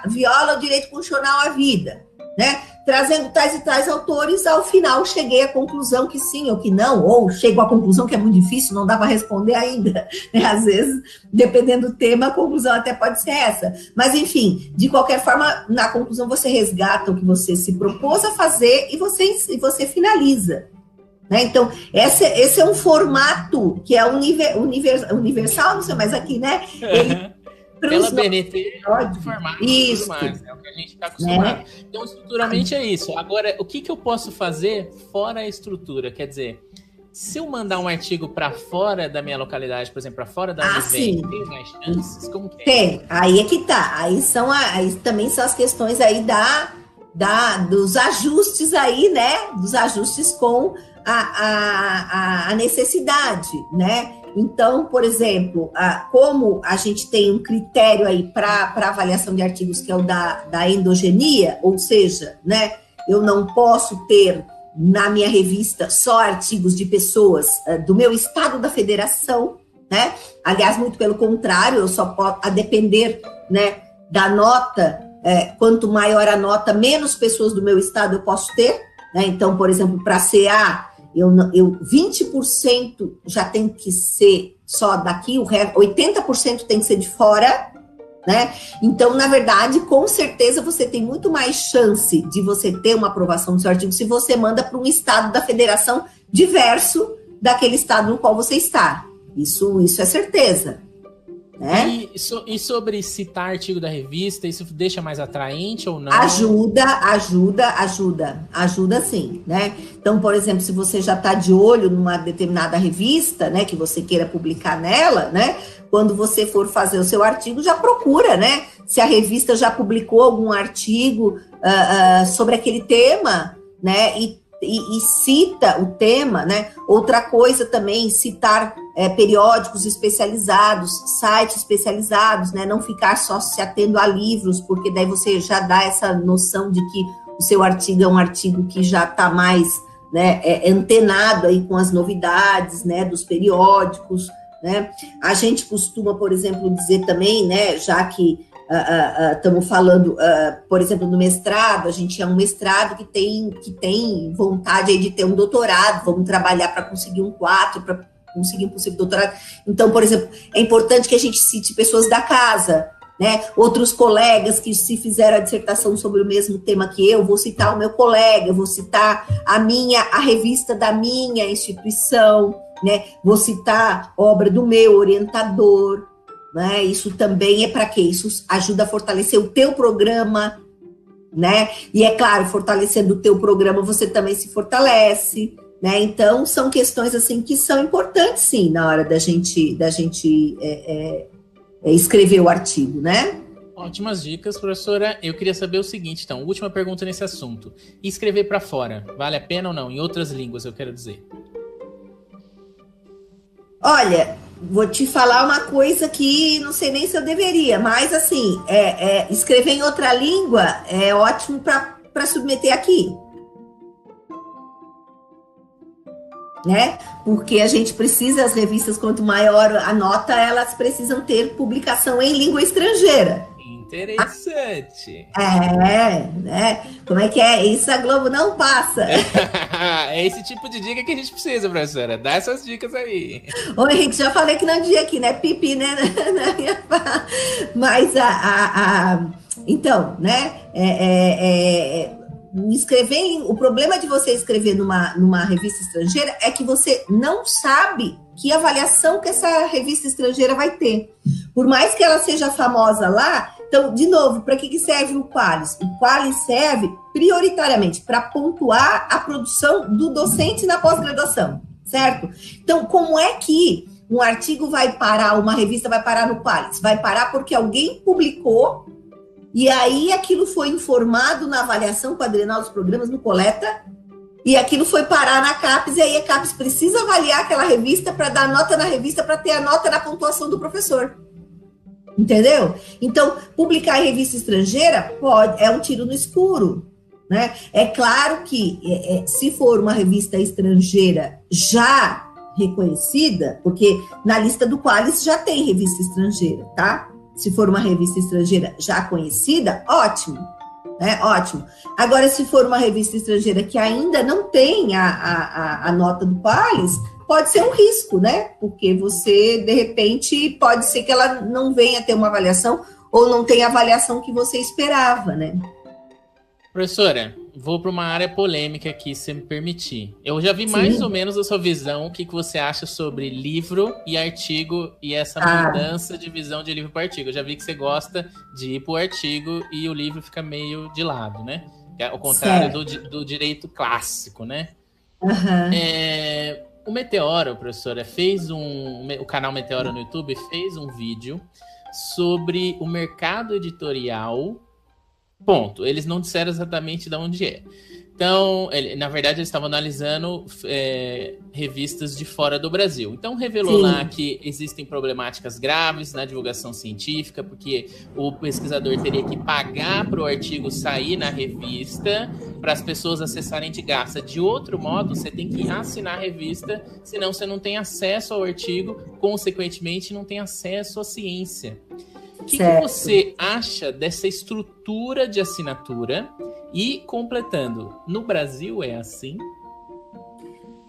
viola o direito constitucional à vida. né? Trazendo tais e tais autores, ao final cheguei à conclusão que sim ou que não, ou chego à conclusão que é muito difícil, não dá para responder ainda. Né? Às vezes, dependendo do tema, a conclusão até pode ser essa. Mas, enfim, de qualquer forma, na conclusão você resgata o que você se propôs a fazer e você, e você finaliza. Né? Então, esse, esse é um formato que é univer, univer, universal, não sei mais aqui, né? Ele, Pela BNT, é formato isso. mais, é o que a gente está acostumado. É. Então, estruturalmente é isso. Agora, o que, que eu posso fazer fora a estrutura? Quer dizer, se eu mandar um artigo para fora da minha localidade, por exemplo, para fora da ah, tem mais chances? Como que é? Tem, aí é que tá. Aí são aí também são as questões aí da, da dos ajustes aí, né? Dos ajustes com a, a, a necessidade, né? Então, por exemplo, a, como a gente tem um critério aí para avaliação de artigos que é o da, da endogenia, ou seja, né, eu não posso ter na minha revista só artigos de pessoas uh, do meu estado da federação, né? Aliás, muito pelo contrário, eu só posso, a depender, né, da nota, é, quanto maior a nota, menos pessoas do meu estado eu posso ter, né? Então, por exemplo, para CA, eu, eu 20% já tem que ser só daqui, o resto, 80% tem que ser de fora, né? Então, na verdade, com certeza você tem muito mais chance de você ter uma aprovação do seu artigo se você manda para um estado da federação diverso daquele estado no qual você está. Isso, isso é certeza. Né? E, so, e, sobre citar artigo da revista, isso deixa mais atraente ou não? Ajuda, ajuda, ajuda, ajuda sim, né? Então, por exemplo, se você já está de olho numa determinada revista, né, que você queira publicar nela, né? Quando você for fazer o seu artigo, já procura, né? Se a revista já publicou algum artigo uh, uh, sobre aquele tema, né? E e, e, cita o tema, né? Outra coisa também, citar é, periódicos especializados, sites especializados, né? Não ficar só se atendo a livros, porque daí você já dá essa noção de que o seu artigo é um artigo que já está mais né, é, antenado aí com as novidades, né? Dos periódicos, né? A gente costuma, por exemplo, dizer também, né? Já que estamos uh, uh, falando, uh, por exemplo, no mestrado, a gente é um mestrado que tem, que tem vontade de ter um doutorado, vamos trabalhar para conseguir um quatro, para conseguir um possível doutorado. Então, por exemplo, é importante que a gente cite pessoas da casa, né? Outros colegas que se fizeram a dissertação sobre o mesmo tema que eu, vou citar o meu colega, vou citar a minha, a revista da minha instituição, né? Vou citar obra do meu orientador, né? Isso também é para quê? Isso ajuda a fortalecer o teu programa, né? E é claro, fortalecendo o teu programa, você também se fortalece, né? Então são questões assim que são importantes, sim, na hora da gente da gente é, é, é escrever o artigo, né? Ótimas dicas, professora. Eu queria saber o seguinte, então, última pergunta nesse assunto. escrever para fora, vale a pena ou não? Em outras línguas, eu quero dizer. Olha, vou te falar uma coisa que não sei nem se eu deveria, mas assim, é, é escrever em outra língua é ótimo para submeter aqui. Né? Porque a gente precisa, as revistas, quanto maior a nota, elas precisam ter publicação em língua estrangeira. Interessante. É, né? Como é que é? Isso a Globo não passa. é esse tipo de dica que a gente precisa, professora. Dá essas dicas aí. Ô, Henrique, já falei que não dia aqui, né? Pipi, né? Mas a, a, a, Então, né? É, é, é, escrever em... O problema de você escrever numa, numa revista estrangeira é que você não sabe que avaliação que essa revista estrangeira vai ter. Por mais que ela seja famosa lá, então, de novo, para que, que serve o Qualis? O Qualis serve prioritariamente para pontuar a produção do docente na pós-graduação, certo? Então, como é que um artigo vai parar, uma revista vai parar no Qualis? Vai parar porque alguém publicou e aí aquilo foi informado na avaliação quadrenal dos programas no Coleta e aquilo foi parar na CAPES, e aí a CAPES precisa avaliar aquela revista para dar nota na revista para ter a nota na pontuação do professor. Entendeu? Então, publicar em revista estrangeira pode, é um tiro no escuro. Né? É claro que é, é, se for uma revista estrangeira já reconhecida, porque na lista do Qualis já tem revista estrangeira, tá? Se for uma revista estrangeira já conhecida, ótimo. né? Ótimo. Agora, se for uma revista estrangeira que ainda não tem a, a, a nota do Palis, pode ser um risco, né? Porque você, de repente, pode ser que ela não venha ter uma avaliação ou não tenha a avaliação que você esperava, né? Professora, vou para uma área polêmica aqui, se me permitir. Eu já vi Sim. mais ou menos a sua visão, o que, que você acha sobre livro e artigo e essa ah. mudança de visão de livro para artigo. Eu já vi que você gosta de ir para o artigo e o livro fica meio de lado, né? É ao contrário do, do, direito clássico, né? Uhum. É, o Meteoro, professora, fez um. O canal Meteoro no YouTube fez um vídeo sobre o mercado editorial Ponto. Eles não disseram exatamente de onde é. Então, ele, na verdade, eles estavam analisando é, revistas de fora do Brasil. Então, revelou Sim. lá que existem problemáticas graves na divulgação científica, porque o pesquisador teria que pagar para o artigo sair na revista, para as pessoas acessarem de graça. De outro modo, você tem que assinar a revista, senão você não tem acesso ao artigo, consequentemente, não tem acesso à ciência. O que, que, você acha dessa estrutura de assinatura? E completando, no Brasil é assim?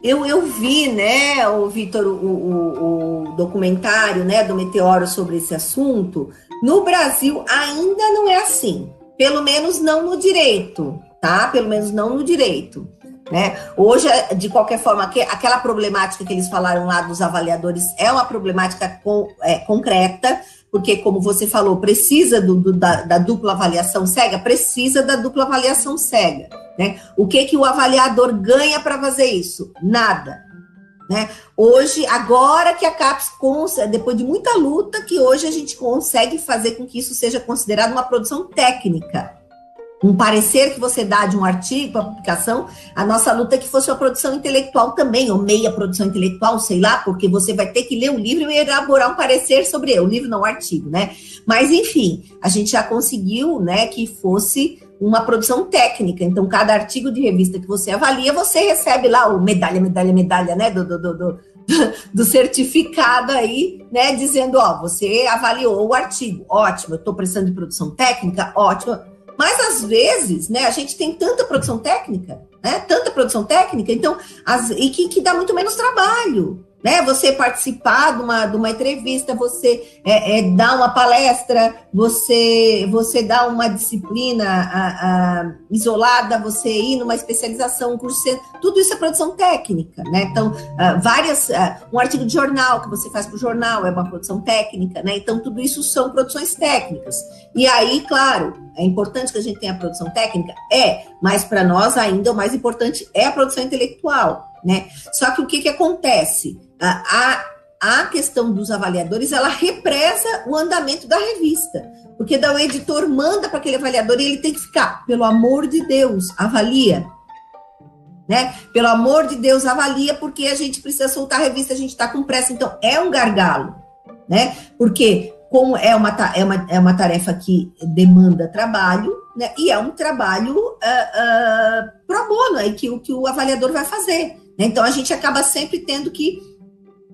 Eu, eu vi, né, o Vitor, o, o, o, documentário né, do Meteoro sobre esse assunto. No Brasil ainda não é assim. Pelo menos não no direito, tá? Pelo menos não no direito. Né? Hoje, de qualquer forma, aquela problemática que eles falaram lá dos avaliadores é uma problemática com, é, concreta, porque, como você falou, precisa do, do, da, da, dupla avaliação cega, precisa da dupla avaliação cega. Né? O que, que o avaliador ganha para fazer isso? Nada. Né? Hoje, agora que a CAPES, depois de muita luta, que hoje a gente consegue fazer com que isso seja considerado uma produção técnica um parecer que você dá de um artigo para publicação, a nossa luta é que fosse uma produção intelectual também, ou meia produção intelectual, sei lá, porque você vai ter que ler o livro e elaborar um parecer sobre ele, o livro não o artigo, né? Mas, enfim, a gente já conseguiu, né, que fosse uma produção técnica. Então, cada artigo de revista que você avalia, você recebe lá o medalha, medalha, medalha, né, do, do, do do certificado aí, né, dizendo, ó, você avaliou o artigo, ótimo, eu estou precisando de produção técnica, ótimo, mas às vezes, né, a gente tem tanta produção técnica, né, tanta produção técnica, então, as, e que, que dá muito menos trabalho né? Você participar de uma, de uma entrevista, você é, é, dar uma palestra, você você dar uma disciplina a, a, isolada, você ir numa especialização, um curso, tudo isso é produção técnica, né? Então, uh, várias, uh, um artigo de jornal que você faz para o jornal é uma produção técnica, né? Então, tudo isso são produções técnicas. E aí, claro, é importante que a gente tenha a produção técnica? É, mas para nós ainda o mais importante é a produção intelectual, né? Só que o que, que acontece? A, a questão dos avaliadores, ela represa o andamento da revista. Porque daí o editor manda para aquele avaliador e ele tem que ficar, pelo amor de Deus, avalia. Né? Pelo amor de Deus, avalia, porque a gente precisa soltar a revista, a gente está com pressa. Então, é um gargalo, né? Porque como é uma, é uma, é uma tarefa que demanda trabalho, né? E é um trabalho uh, uh, pro bono, é que, que o avaliador vai fazer. Né? Então, a gente acaba sempre tendo que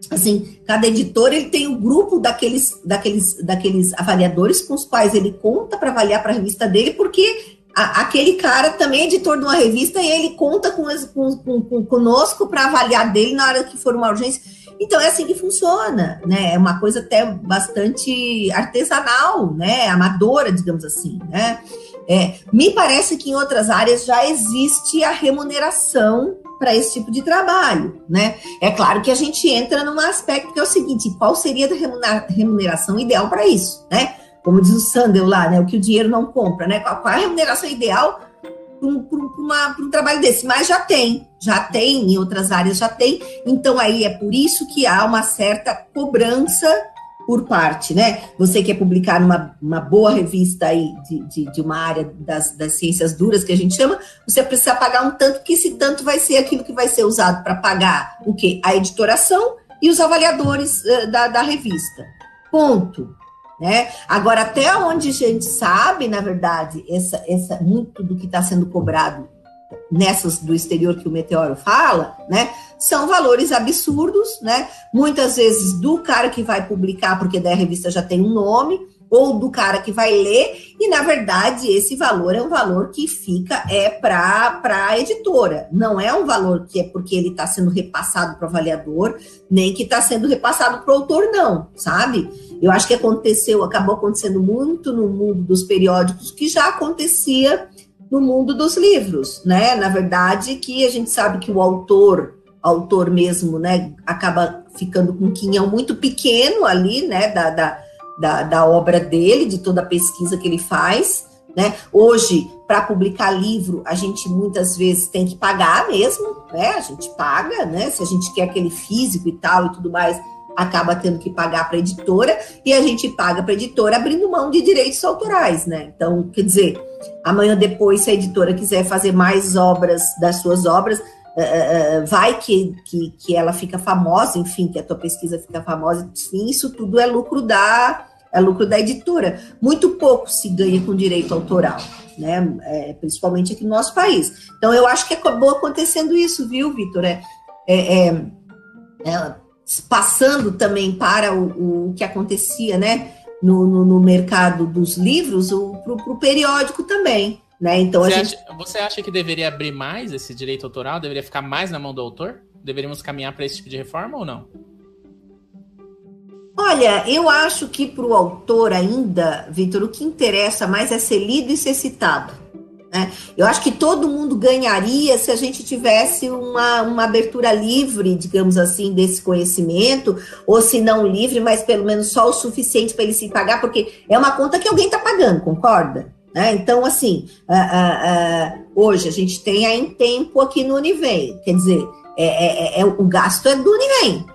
assim, cada editor ele tem um grupo daqueles, daqueles, daqueles avaliadores com os quais ele conta para avaliar para a revista dele, porque a, aquele cara também é editor de uma revista e ele conta com, com, com conosco para avaliar dele na hora que for uma urgência. Então é assim que funciona, né? É uma coisa até bastante artesanal, né? Amadora, digamos assim, né? É, me parece que em outras áreas já existe a remuneração para esse tipo de trabalho, né? É claro que a gente entra num aspecto que é o seguinte: qual seria a remuneração ideal para isso, né? Como diz o Sandel lá, né? O que o dinheiro não compra, né? Qual, qual é a remuneração ideal para um, um, trabalho desse? Mas já tem, já tem, em outras áreas já tem. Então aí é por isso que há uma certa cobrança por parte, né? Você quer publicar numa uma boa revista aí de, de, de, uma área das, das ciências duras que a gente chama, você precisa pagar um tanto, que esse tanto vai ser aquilo que vai ser usado para pagar o quê? A editoração e os avaliadores uh, da, da revista. Ponto. Né? Agora, até onde a gente sabe, na verdade, essa, essa, muito do que está sendo cobrado nessas do exterior que o Meteoro fala, né? São valores absurdos, né? Muitas vezes do cara que vai publicar, porque daí a revista já tem um nome, ou do cara que vai ler, e na verdade esse valor é um valor que fica é para a editora, não é um valor que é porque ele está sendo repassado para o avaliador, nem que está sendo repassado para o autor, não, sabe? Eu acho que aconteceu, acabou acontecendo muito no mundo dos periódicos, que já acontecia no mundo dos livros, né? Na verdade, que a gente sabe que o autor, autor mesmo, né, acaba ficando com um quinhão muito pequeno ali, né, da, da da, da obra dele, de toda a pesquisa que ele faz. Né? Hoje, para publicar livro, a gente muitas vezes tem que pagar mesmo, né? A gente paga, né? Se a gente quer aquele físico e tal e tudo mais, acaba tendo que pagar para a editora, e a gente paga para a editora abrindo mão de direitos autorais, né? Então, quer dizer, amanhã depois, se a editora quiser fazer mais obras das suas obras, uh, vai que, que, que ela fica famosa, enfim, que a tua pesquisa fica famosa, enfim, isso tudo é lucro da é lucro da editora. Muito pouco se ganha com direito autoral, né? É, principalmente aqui no nosso país. Então, eu acho que acabou acontecendo isso, viu, Vitor? É, é, é, é passando também para o, o que acontecia, né? No, no, no mercado dos livros, para o periódico também. Né? Então, você, gente... acha, você acha que deveria abrir mais esse direito autoral? Deveria ficar mais na mão do autor? Deveríamos caminhar para esse tipo de reforma ou não? Olha, eu acho que para o autor ainda, Vitor, o que interessa mais é ser lido e ser citado. Né? Eu acho que todo mundo ganharia se a gente tivesse uma, uma abertura livre, digamos assim, desse conhecimento, ou se não livre, mas pelo menos só o suficiente para ele se pagar, porque é uma conta que alguém está pagando, concorda? Né? Então, assim, uh, uh, uh, hoje a gente tem a em tempo aqui no Univem, quer dizer, é, é, é, é o gasto é do Univem,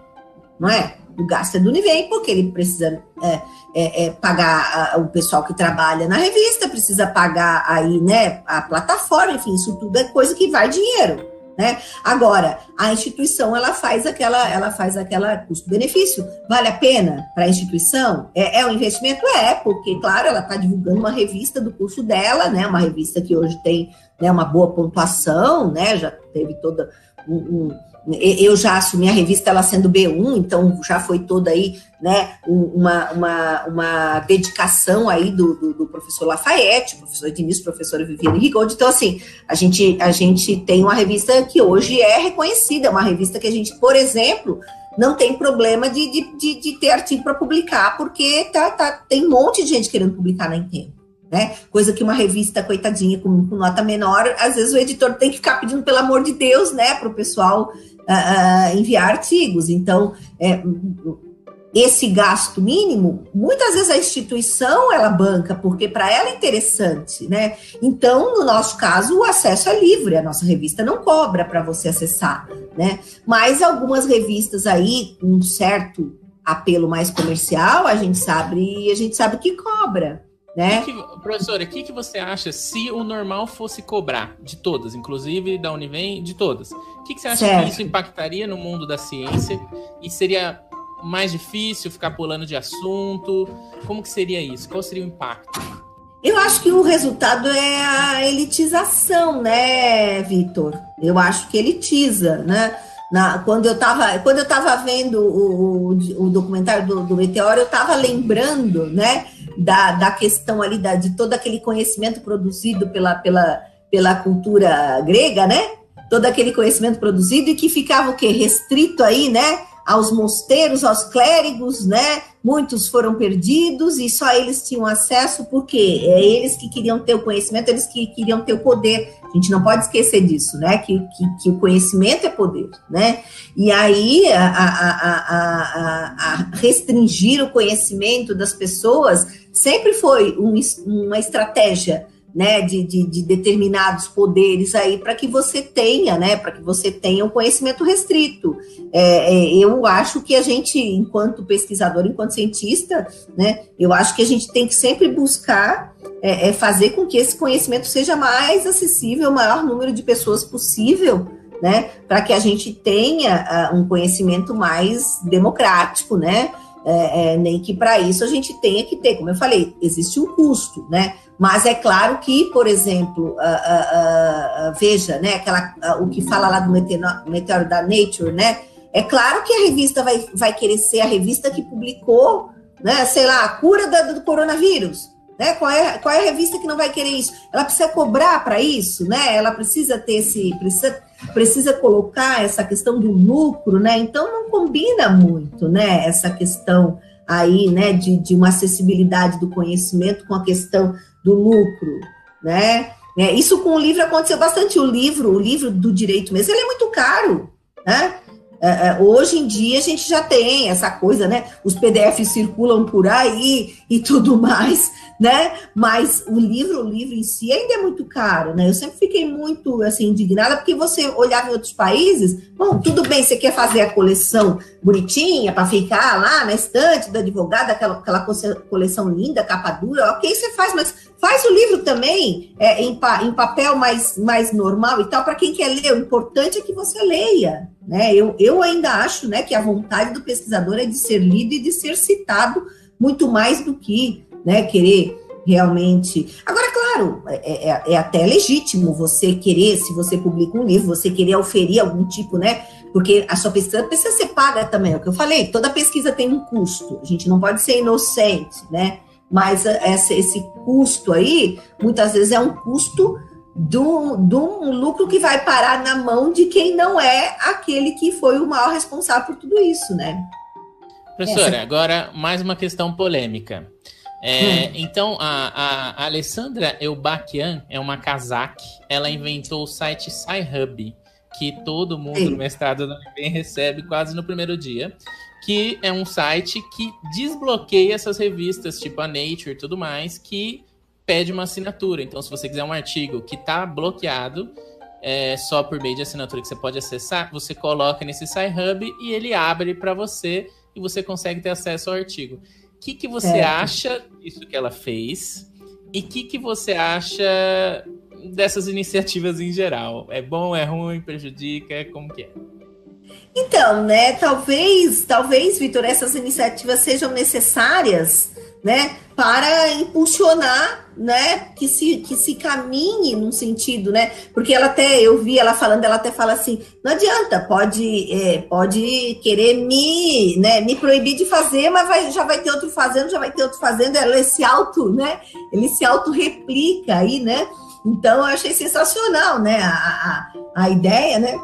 não é? O gasto é do Univem, porque ele precisa é, é, é, pagar o pessoal que trabalha na revista, precisa pagar aí, né, a plataforma, enfim, isso tudo é coisa que vai dinheiro, né? Agora, a instituição, ela faz aquela, ela faz aquela custo-benefício. Vale a pena para a instituição? É, é um investimento? É, porque, claro, ela está divulgando uma revista do curso dela, né, uma revista que hoje tem né, uma boa pontuação, né, já teve toda um, um eu já assumi a revista ela sendo B1, então já foi toda aí, né, uma, uma, uma dedicação aí do, do, do professor Lafayette, professor Diniz, professora Viviane Rigaud, então assim, a gente, a gente tem uma revista que hoje é reconhecida, é uma revista que a gente, por exemplo, não tem problema de, de, de, de ter artigo para publicar, porque tá, tá, tem um monte de gente querendo publicar na Intempo. Né? Coisa que uma revista, coitadinha, com, com, nota menor, às vezes o editor tem que ficar pedindo, pelo amor de Deus, né, para o pessoal uh, enviar artigos. Então, é, esse gasto mínimo, muitas vezes a instituição ela banca, porque para ela é interessante, né? Então, no nosso caso, o acesso é livre, a nossa revista não cobra para você acessar, né? Mas algumas revistas aí, um certo apelo mais comercial, a gente sabe, a gente sabe que cobra. Né? Que que, professora, o que, que você acha se o normal fosse cobrar de todas, inclusive da Univem, de todas? O que, que você acha certo. que isso impactaria no mundo da ciência e seria mais difícil ficar pulando de assunto? Como que seria isso? Qual seria o impacto? Eu acho que o resultado é a elitização, né, Vitor? Eu acho que elitiza, né? Na, quando eu estava quando eu tava vendo o, o, o documentário do, do Meteoro, eu estava lembrando, né, da, da questão ali da, de todo aquele conhecimento produzido pela, pela, pela cultura grega, né? Todo aquele conhecimento produzido e que ficava o quê? Restrito aí, né? Aos mosteiros, aos clérigos, né? Muitos foram perdidos e só eles tinham acesso, porque é eles que queriam ter o conhecimento, eles que queriam ter o poder. A gente não pode esquecer disso, né? Que, que, que o conhecimento é poder, né? E aí, a, a, a, a, restringir o conhecimento das pessoas sempre foi um, uma estratégia né, de, de, de, determinados poderes aí para que você tenha, né, para que você tenha um conhecimento restrito. É, é, eu acho que a gente, enquanto pesquisador, enquanto cientista, né, eu acho que a gente tem que sempre buscar é, é fazer com que esse conhecimento seja mais acessível, o maior número de pessoas possível, né, para que a gente tenha uh, um conhecimento mais democrático, né, é, é, nem que para isso a gente tenha que ter, como eu falei, existe um custo, né? Mas é claro que, por exemplo, uh, uh, uh, veja, né, aquela, o que fala lá do meteoro da Nature, né? É claro que a revista vai, vai querer ser a revista que publicou né? Sei lá, a cura do, do coronavírus. Né? Qual, é, qual é a revista que não vai querer isso? Ela precisa cobrar para isso, né? Ela precisa ter esse. Precisa, precisa colocar essa questão do lucro, né? Então não combina muito, né? Essa questão aí, né, de, de uma acessibilidade do conhecimento com a questão do lucro, né? É, isso com o livro aconteceu bastante. O livro, o livro do direito mesmo, ele é muito caro, né? É, é, hoje em dia a gente já tem essa coisa, né? Os PDFs circulam por aí e tudo mais, né? Mas o livro, o livro em si ainda é muito caro, né? Eu sempre fiquei muito assim indignada porque você olhava em outros países, bom, tudo bem, você quer fazer a coleção bonitinha para ficar lá na estante do advogado, aquela, aquela coleção linda, capa dura, ok, você faz, mas faz o livro também é, em, em papel mais, mais normal e tal, para quem quer ler. O importante é que você leia, né? Eu, eu ainda acho, né, que a vontade do pesquisador é de ser lido e de ser citado muito mais do que né, querer realmente. Agora, claro, é, é, é, até legítimo você querer, se você publica um livro, você querer oferir algum tipo, né? Porque a sua pesquisa precisa ser paga também, é o que eu falei, toda pesquisa tem um custo, a gente não pode ser inocente, né? Mas esse, esse custo aí, muitas vezes é um custo de um lucro que vai parar na mão de quem não é aquele que foi o maior responsável por tudo isso, né? Professora, Essa... agora mais uma questão polêmica. É, hum. Então, a, a Alessandra Eubakian é uma casaque. Ela inventou o site SciHub, que todo mundo Sim. no mestrado da UNB recebe quase no primeiro dia. Que é um site que desbloqueia essas revistas, tipo a Nature e tudo mais, que pede uma assinatura. Então, se você quiser um artigo que está bloqueado, é, só por meio de assinatura que você pode acessar, você coloca nesse SciHub e ele abre para você e você consegue ter acesso ao artigo. O que, que você é. acha disso que ela fez? E o que, que você acha dessas iniciativas em geral? É bom, é ruim, prejudica? Como que é? Então, né, talvez, talvez, Vitor, essas iniciativas sejam necessárias né, para impulsionar, né, que se, que se caminhe num sentido, né, porque ela até, eu vi ela falando, ela até fala assim, não adianta, pode, é, pode querer me, né, me proibir de fazer, mas vai, já vai ter outro fazendo, já vai ter outro fazendo, ela se auto, né, ele se auto-replica aí, né, então eu achei sensacional, né, a, a, a ideia, né,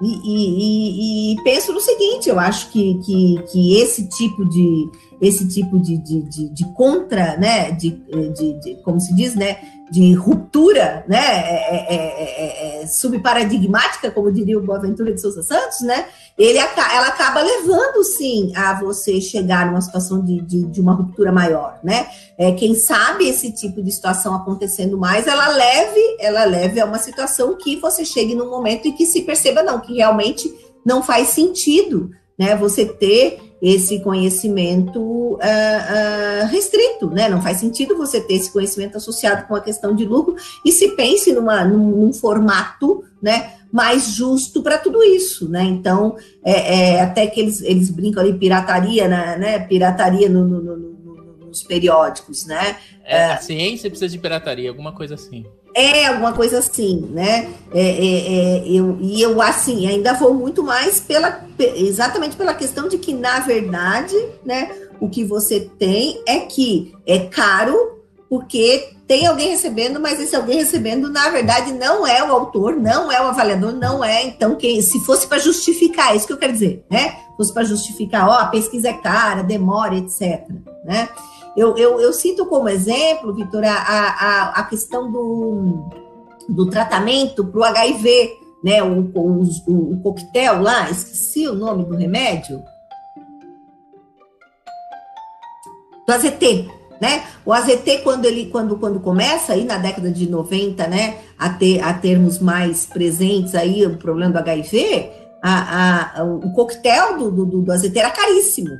e, e, e, e, penso no seguinte, eu acho que, que, que esse tipo de esse tipo de, de, de, de contra, né, de, de, de, como se diz, né, de ruptura, né, é, é, é, subparadigmática, como diria o Boaventura de Souza Santos, né, ele, ela acaba levando, sim, a você chegar numa situação de, de, de uma ruptura maior, né, é, quem sabe esse tipo de situação acontecendo mais, ela leve, ela leve a uma situação que você chegue num momento em que se perceba, não, que realmente não faz sentido, né, você ter esse conhecimento uh, uh, restrito, né? Não faz sentido você ter esse conhecimento associado com a questão de lucro e se pense numa, num, num formato, né? Mais justo para tudo isso, né? Então, é, é, até que eles, eles brincam ali pirataria, né? né? Pirataria no, no, no, nos periódicos, né? É, a ciência precisa de pirataria, alguma coisa assim. É, alguma coisa assim, né? É, é, é, eu, e eu, assim, ainda vou muito mais pela, exatamente pela questão de que, na verdade, né, o que você tem é que é caro, porque tem alguém recebendo, mas esse alguém recebendo, na verdade, não é o autor, não é o avaliador, não é. Então, quem, se fosse para justificar, é isso que eu quero dizer, né? Fosse para justificar, ó, a pesquisa é cara, demora, etc. Né? Eu, eu, eu cito como exemplo, Vitor, a, a, a questão do, do tratamento para o HIV, né? O, o, o, o coquetel lá, esqueci o nome do remédio. Do AZT, né? O AZT, quando ele quando, quando começa aí na década de 90, né, a, ter, a termos mais presentes aí o problema do HIV, a, a, o coquetel do, do, do AZT era caríssimo.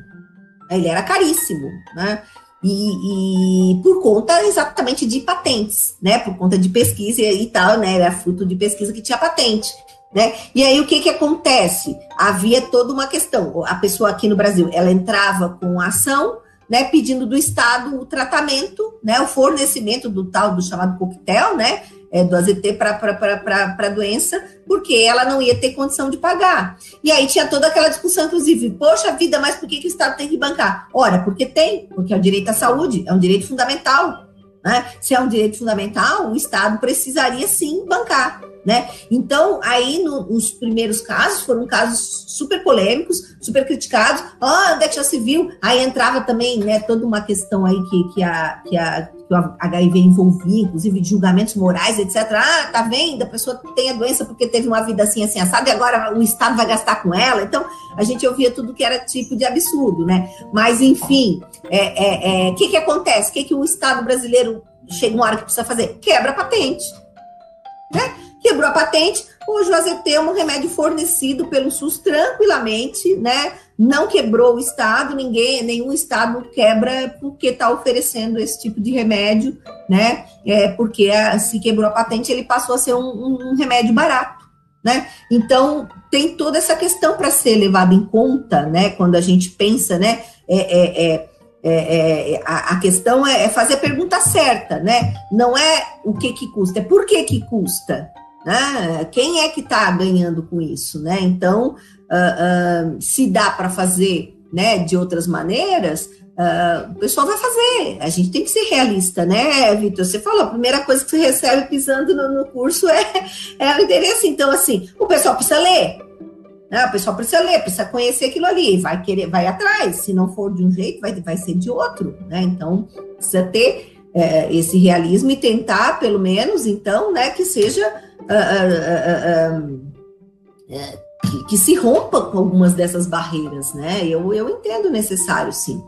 Ele era caríssimo, né? E, e, por conta exatamente de patentes, né? Por conta de pesquisa e tal, né? Era fruto de pesquisa que tinha patente. Né? E aí o que que acontece? Havia toda uma questão. A pessoa aqui no Brasil, ela entrava com ação, né, pedindo do Estado o tratamento, né, o fornecimento do tal do chamado coquetel, né, é, do AZT para a doença, porque ela não ia ter condição de pagar. E aí tinha toda aquela discussão, inclusive, poxa vida, mas por que, que o Estado tem que bancar? Ora, porque tem, porque é o direito à saúde, é um direito fundamental. Né? Se é um direito fundamental, o Estado precisaria sim bancar. Né? Então, aí no, nos primeiros casos, foram casos super polêmicos, super criticados. Ah, onde é viu? Aí entrava também né, toda uma questão aí que, que, a, que, a, que o HIV envolvia, inclusive de julgamentos morais, etc. Ah, tá vendo? A pessoa tem a doença porque teve uma vida assim, assim, assada, e agora o Estado vai gastar com ela. Então, a gente ouvia tudo que era tipo de absurdo, né? Mas, enfim, o é, é, é, que, que acontece? O que, que o Estado brasileiro chega uma hora que precisa fazer? Quebra a patente. Né? quebrou a patente, hoje o AZT é um remédio fornecido pelo SUS tranquilamente, né? Não quebrou o Estado, ninguém, nenhum Estado quebra porque está oferecendo esse tipo de remédio, né? É, porque a, se quebrou a patente, ele passou a ser um, um remédio barato. Né? Então, tem toda essa questão para ser levada em conta, né? Quando a gente pensa, né? É, é, é, é, é a, a, questão é, é fazer a pergunta certa, né? Não é o que que custa, é por que que custa, né? Quem é que está ganhando com isso? Né? Então, uh, se dá para fazer né, de outras maneiras, uh, o pessoal vai fazer. A gente tem que ser realista, né, Vitor? Você falou, a primeira coisa que você recebe pisando no, no curso é, é o interesse. Então, assim, o pessoal precisa ler. Né? O pessoal precisa ler, precisa conhecer aquilo ali, vai querer, vai atrás. Se não for de um jeito, vai, vai ser de outro. Né? Então, precisa ter é, esse realismo e tentar, pelo menos, então, né, que seja uh, uh, que, que, se rompa com algumas dessas barreiras, né? Eu, eu entendo necessário, sim.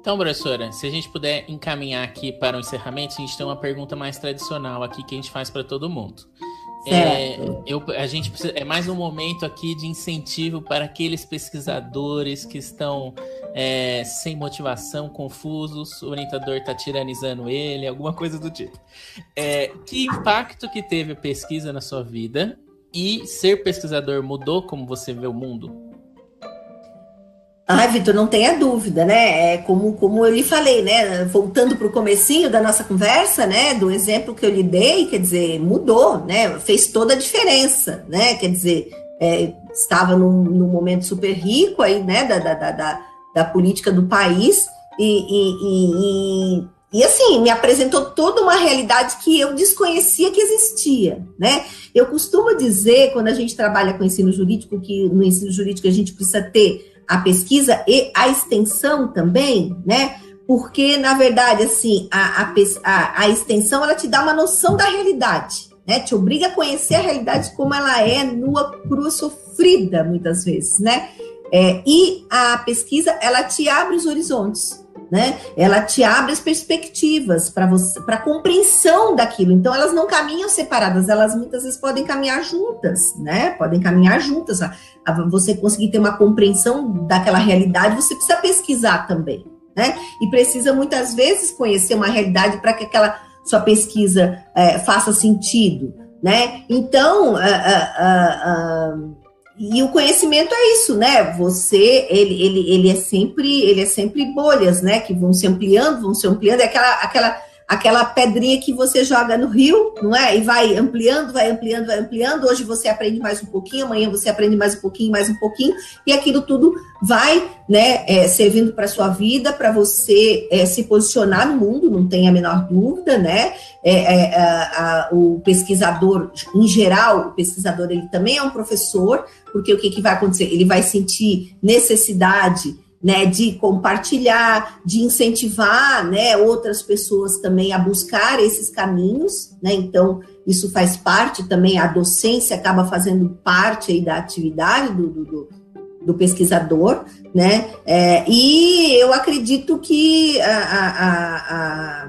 Então, professora, se a gente puder encaminhar aqui para o encerramento, a gente tem uma pergunta mais tradicional aqui que a gente faz para todo mundo. É, eu, a gente precisa, é mais um momento aqui de incentivo para aqueles pesquisadores que estão é, sem motivação, confusos, o orientador está tiranizando ele, alguma coisa do tipo. É, que impacto que teve a pesquisa na sua vida e ser pesquisador mudou como você vê o mundo? Ai, Vitor, não tenha dúvida, né? É como, como eu lhe falei, né? Voltando para o comecinho da nossa conversa, né? Do exemplo que eu lhe dei, quer dizer, mudou, né? Fez toda a diferença, né? Quer dizer, é, estava num, num, momento super rico aí, né? Da, da, da, da política do país e, e, e, e, assim, me apresentou toda uma realidade que eu desconhecia que existia, né? Eu costumo dizer, quando a gente trabalha com ensino jurídico, que no ensino jurídico a gente precisa ter a pesquisa e a extensão também, né? Porque, na verdade, assim, a, a, a extensão, ela te dá uma noção da realidade, né? Te obriga a conhecer a realidade como ela é, nua, crua, sofrida, muitas vezes, né? É, e a pesquisa, ela te abre os horizontes, né? Ela te abre as perspectivas para você, para compreensão daquilo. Então elas não caminham separadas, elas muitas vezes podem caminhar juntas, né? Podem caminhar juntas. Você conseguir ter uma compreensão daquela realidade, você precisa pesquisar também, né? E precisa muitas vezes conhecer uma realidade para que aquela sua pesquisa é, faça sentido, né? Então, e o conhecimento é isso, né? Você, ele, ele, ele é sempre, ele é sempre bolhas, né? Que vão se ampliando, vão se ampliando. É aquela, aquela, aquela pedrinha que você joga no rio, não é? E vai ampliando, vai ampliando, vai ampliando. Hoje você aprende mais um pouquinho, amanhã você aprende mais um pouquinho, mais um pouquinho, e aquilo tudo vai, né? É, servindo para sua vida, para você é, se posicionar no mundo, não tem a menor dúvida, né? É, é a, a, o pesquisador, em geral, o pesquisador ele também é um professor porque o que, que vai acontecer? Ele vai sentir necessidade né, de compartilhar, de incentivar né, outras pessoas também a buscar esses caminhos, né? Então, isso faz parte também, a docência acaba fazendo parte aí da atividade do, do, do pesquisador, né? É, e eu acredito que a, a,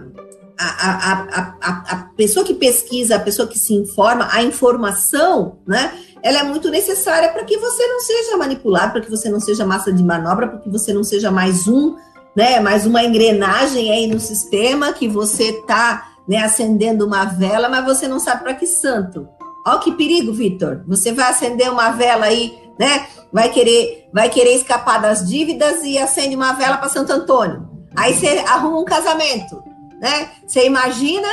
a, a, a pessoa que pesquisa, a pessoa que se informa, a informação, né? Ela é muito necessária para que você não seja manipulado, para que você não seja massa de manobra, para que você não seja mais um, né, mais uma engrenagem aí no sistema que você está né, acendendo uma vela, mas você não sabe para que santo. Olha que perigo, Vitor. Você vai acender uma vela aí, né? Vai querer, vai querer escapar das dívidas e acende uma vela para Santo Antônio. Aí você arruma um casamento, né? Você imagina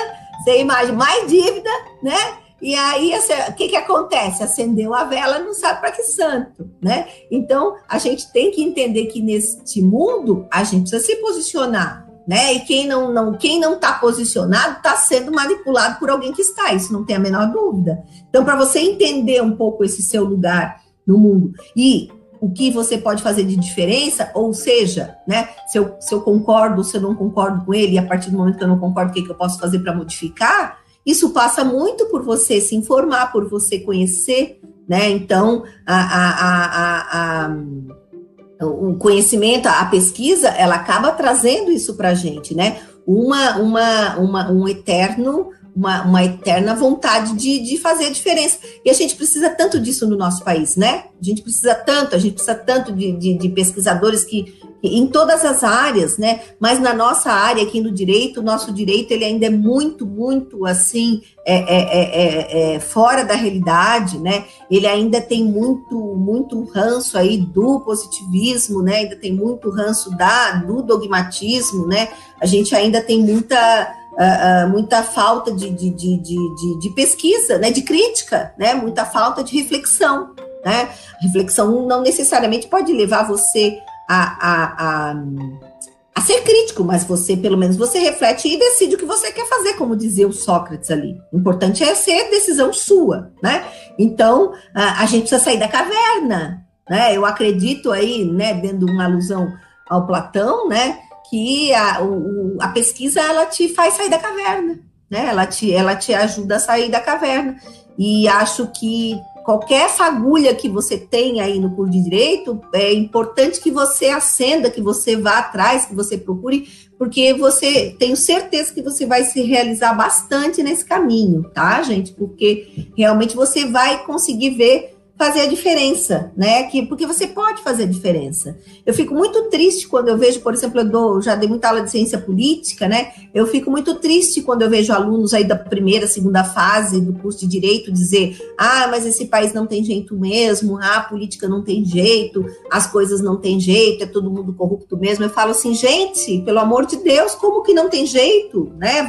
Você imagina mais dívida, né? E aí, o que, que acontece? Acendeu a vela, não sabe para que santo, né? Então, a gente tem que entender que neste mundo a gente precisa se posicionar, né? E quem não não quem não está posicionado está sendo manipulado por alguém que está. Isso não tem a menor dúvida. Então, para você entender um pouco esse seu lugar no mundo e o que você pode fazer de diferença, ou seja, né, se eu, se eu concordo, se eu não concordo com ele, e a partir do momento que eu não concordo, o que, que eu posso fazer para modificar, isso passa muito por você se informar, por você conhecer, né? Então, a, a, a, o conhecimento, a pesquisa, ela acaba trazendo isso para a gente, né? Uma, uma, uma, um eterno uma, uma, eterna vontade de, de fazer a diferença. E a gente precisa tanto disso no nosso país, né? A gente precisa tanto, a gente precisa tanto de, de, de pesquisadores que, em todas as áreas, né? Mas na nossa área aqui no direito, o nosso direito ele ainda é muito, muito assim é, é, é, é, fora da realidade, né? Ele ainda tem muito, muito ranço aí do positivismo, né? Ainda tem muito ranço da do dogmatismo, né? A gente ainda tem muita Uh, muita falta de, de, de, de, de pesquisa, né, de crítica, né, muita falta de reflexão. Né? Reflexão não necessariamente pode levar você a, a, a, a, ser crítico, mas você, pelo menos, você reflete e decide o que você quer fazer, como dizia o Sócrates ali. O importante é ser decisão sua, né? Então, a, a gente precisa sair da caverna, né? Eu acredito aí, né, dando uma alusão ao Platão, né, que a, o, a pesquisa, ela te faz sair da caverna, né? Ela te, ela te ajuda a sair da caverna. E acho que qualquer fagulha que você tem aí no curso de direito, é importante que você acenda, que você vá atrás, que você procure, porque você tenho certeza que você vai se realizar bastante nesse caminho, tá, gente? Porque realmente você vai conseguir ver fazer a diferença, né? Que, porque você pode fazer a diferença. Eu fico muito triste quando eu vejo, por exemplo, eu dou, já dei muita aula de ciência política, né? Eu fico muito triste quando eu vejo alunos aí da primeira, segunda fase do curso de direito dizer: ah, mas esse país não tem jeito mesmo, ah, a política não tem jeito, as coisas não tem jeito, é todo mundo corrupto mesmo. Eu falo assim, gente, pelo amor de Deus, como que não tem jeito, né?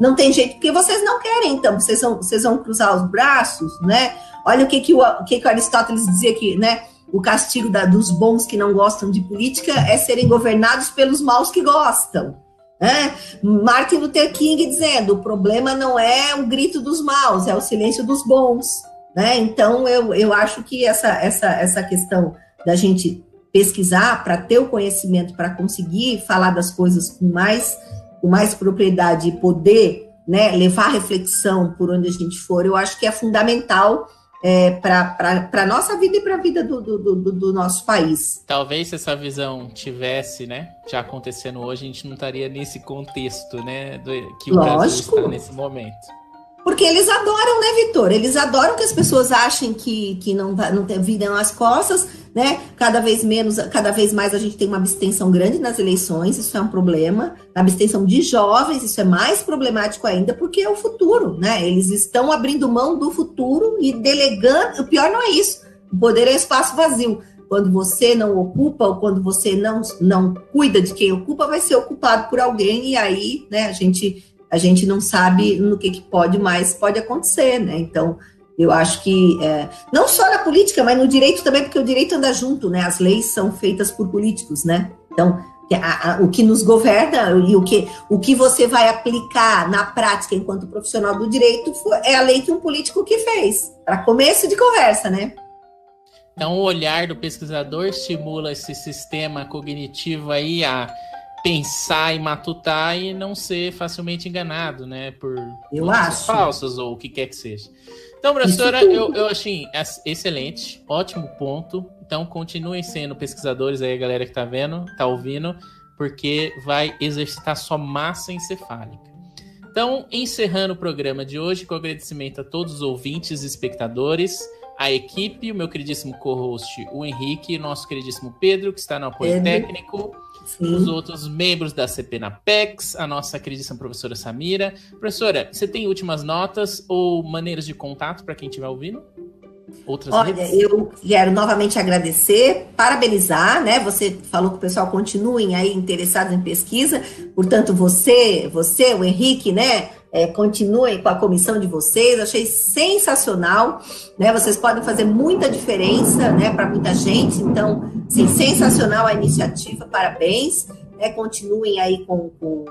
Não tem jeito porque vocês não querem, então vocês vão, vocês vão cruzar os braços, né? Olha o que, que, o, o, que, que Aristóteles dizia aqui, né? O castigo da, dos bons que não gostam de política é serem governados pelos maus que gostam. Né? Martin Luther King dizendo: o problema não é o grito dos maus, é o silêncio dos bons. Né? Então, eu, eu acho que essa, essa, essa questão da gente pesquisar para ter o conhecimento, para conseguir falar das coisas com mais, com mais propriedade e poder né, levar reflexão por onde a gente for, eu acho que é fundamental é, para a nossa vida e para a vida do, do, do, do, nosso país. Talvez se essa visão tivesse, né, já acontecendo hoje, a gente não estaria nesse contexto, né, do, que o Lógico. Brasil está nesse momento. Porque eles adoram, né, Vitor? Eles adoram que as pessoas achem que, que não, não tem vida nas costas, né? Cada vez menos, cada vez mais a gente tem uma abstenção grande nas eleições, isso é um problema. A abstenção de jovens, isso é mais problemático ainda, porque é o futuro, né? Eles estão abrindo mão do futuro e delegando. O pior não é isso. O poder é espaço vazio. Quando você não ocupa ou quando você não, não cuida de quem ocupa, vai ser ocupado por alguém, e aí, né, a gente a gente não sabe no que, que pode mais pode acontecer, né? Então, eu acho que é, não só na política, mas no direito também, porque o direito anda junto, né? As leis são feitas por políticos, né? Então, a, a, o que nos governa e o que, o que você vai aplicar na prática enquanto profissional do direito é a lei que um político que fez, para começo de conversa, né? Então, o olhar do pesquisador estimula esse sistema cognitivo aí a pensar e matutar e não ser facilmente enganado, né? Por eu acho. falsas ou o que quer que seja. Então, professora, eu, eu achei excelente, ótimo ponto. Então, continuem sendo pesquisadores aí, a galera que tá vendo, tá ouvindo, porque vai exercitar sua massa encefálica. Então, encerrando o programa de hoje, com agradecimento a todos os ouvintes e espectadores, a equipe, o meu queridíssimo co-host, o Henrique, nosso queridíssimo Pedro, que está no apoio Pedro. técnico Sim. os outros membros da CP na PEX, a nossa queridíssima professora Samira. Professora, você tem últimas notas ou maneiras de contato para quem estiver ouvindo? Outras Olha, redes? eu quero novamente agradecer, parabenizar, né? Você falou que o pessoal continuem aí interessados em pesquisa, portanto, você, você, o Henrique, né? É, continuem com a comissão de vocês, achei sensacional, né? Vocês podem fazer muita diferença, né, para muita gente, então, sim, sensacional a iniciativa, parabéns. Né, continuem aí com, com,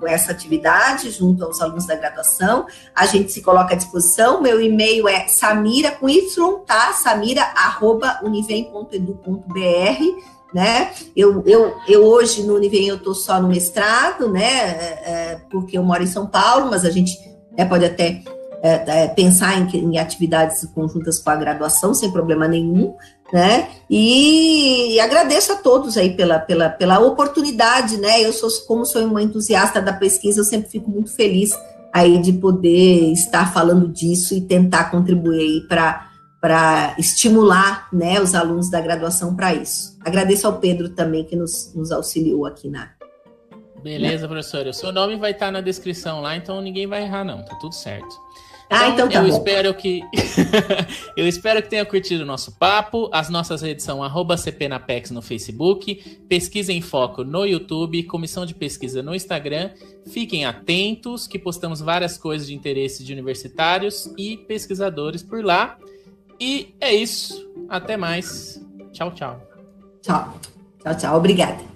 com, essa atividade junto aos alunos da graduação. A gente se coloca à disposição. Meu e-mail é samira com y, tá? samira@univem.edu.br né? Eu, eu, eu hoje no Univem eu estou só no mestrado, né? É, é, porque eu moro em São Paulo, mas a gente é, pode até é, é, pensar em, em, atividades conjuntas com a graduação sem problema nenhum, né? E, e, agradeço a todos aí pela, pela, pela oportunidade, né? Eu sou, como sou uma entusiasta da pesquisa, eu sempre fico muito feliz aí de poder estar falando disso e tentar contribuir aí para para estimular né, os alunos da graduação para isso. Agradeço ao Pedro também que nos, nos auxiliou aqui na. Beleza, professora. O seu nome vai estar na descrição lá, então ninguém vai errar, não. Tá tudo certo. Ah, então, então tá eu bom. espero que eu espero que tenha curtido o nosso papo. As nossas redes são @cpnapex no Facebook, Pesquisa em Foco no YouTube, Comissão de Pesquisa no Instagram. Fiquem atentos que postamos várias coisas de interesse de universitários e pesquisadores por lá. E é isso. Até mais. Tchau, tchau. Tchau. Tchau, tchau. Obrigada.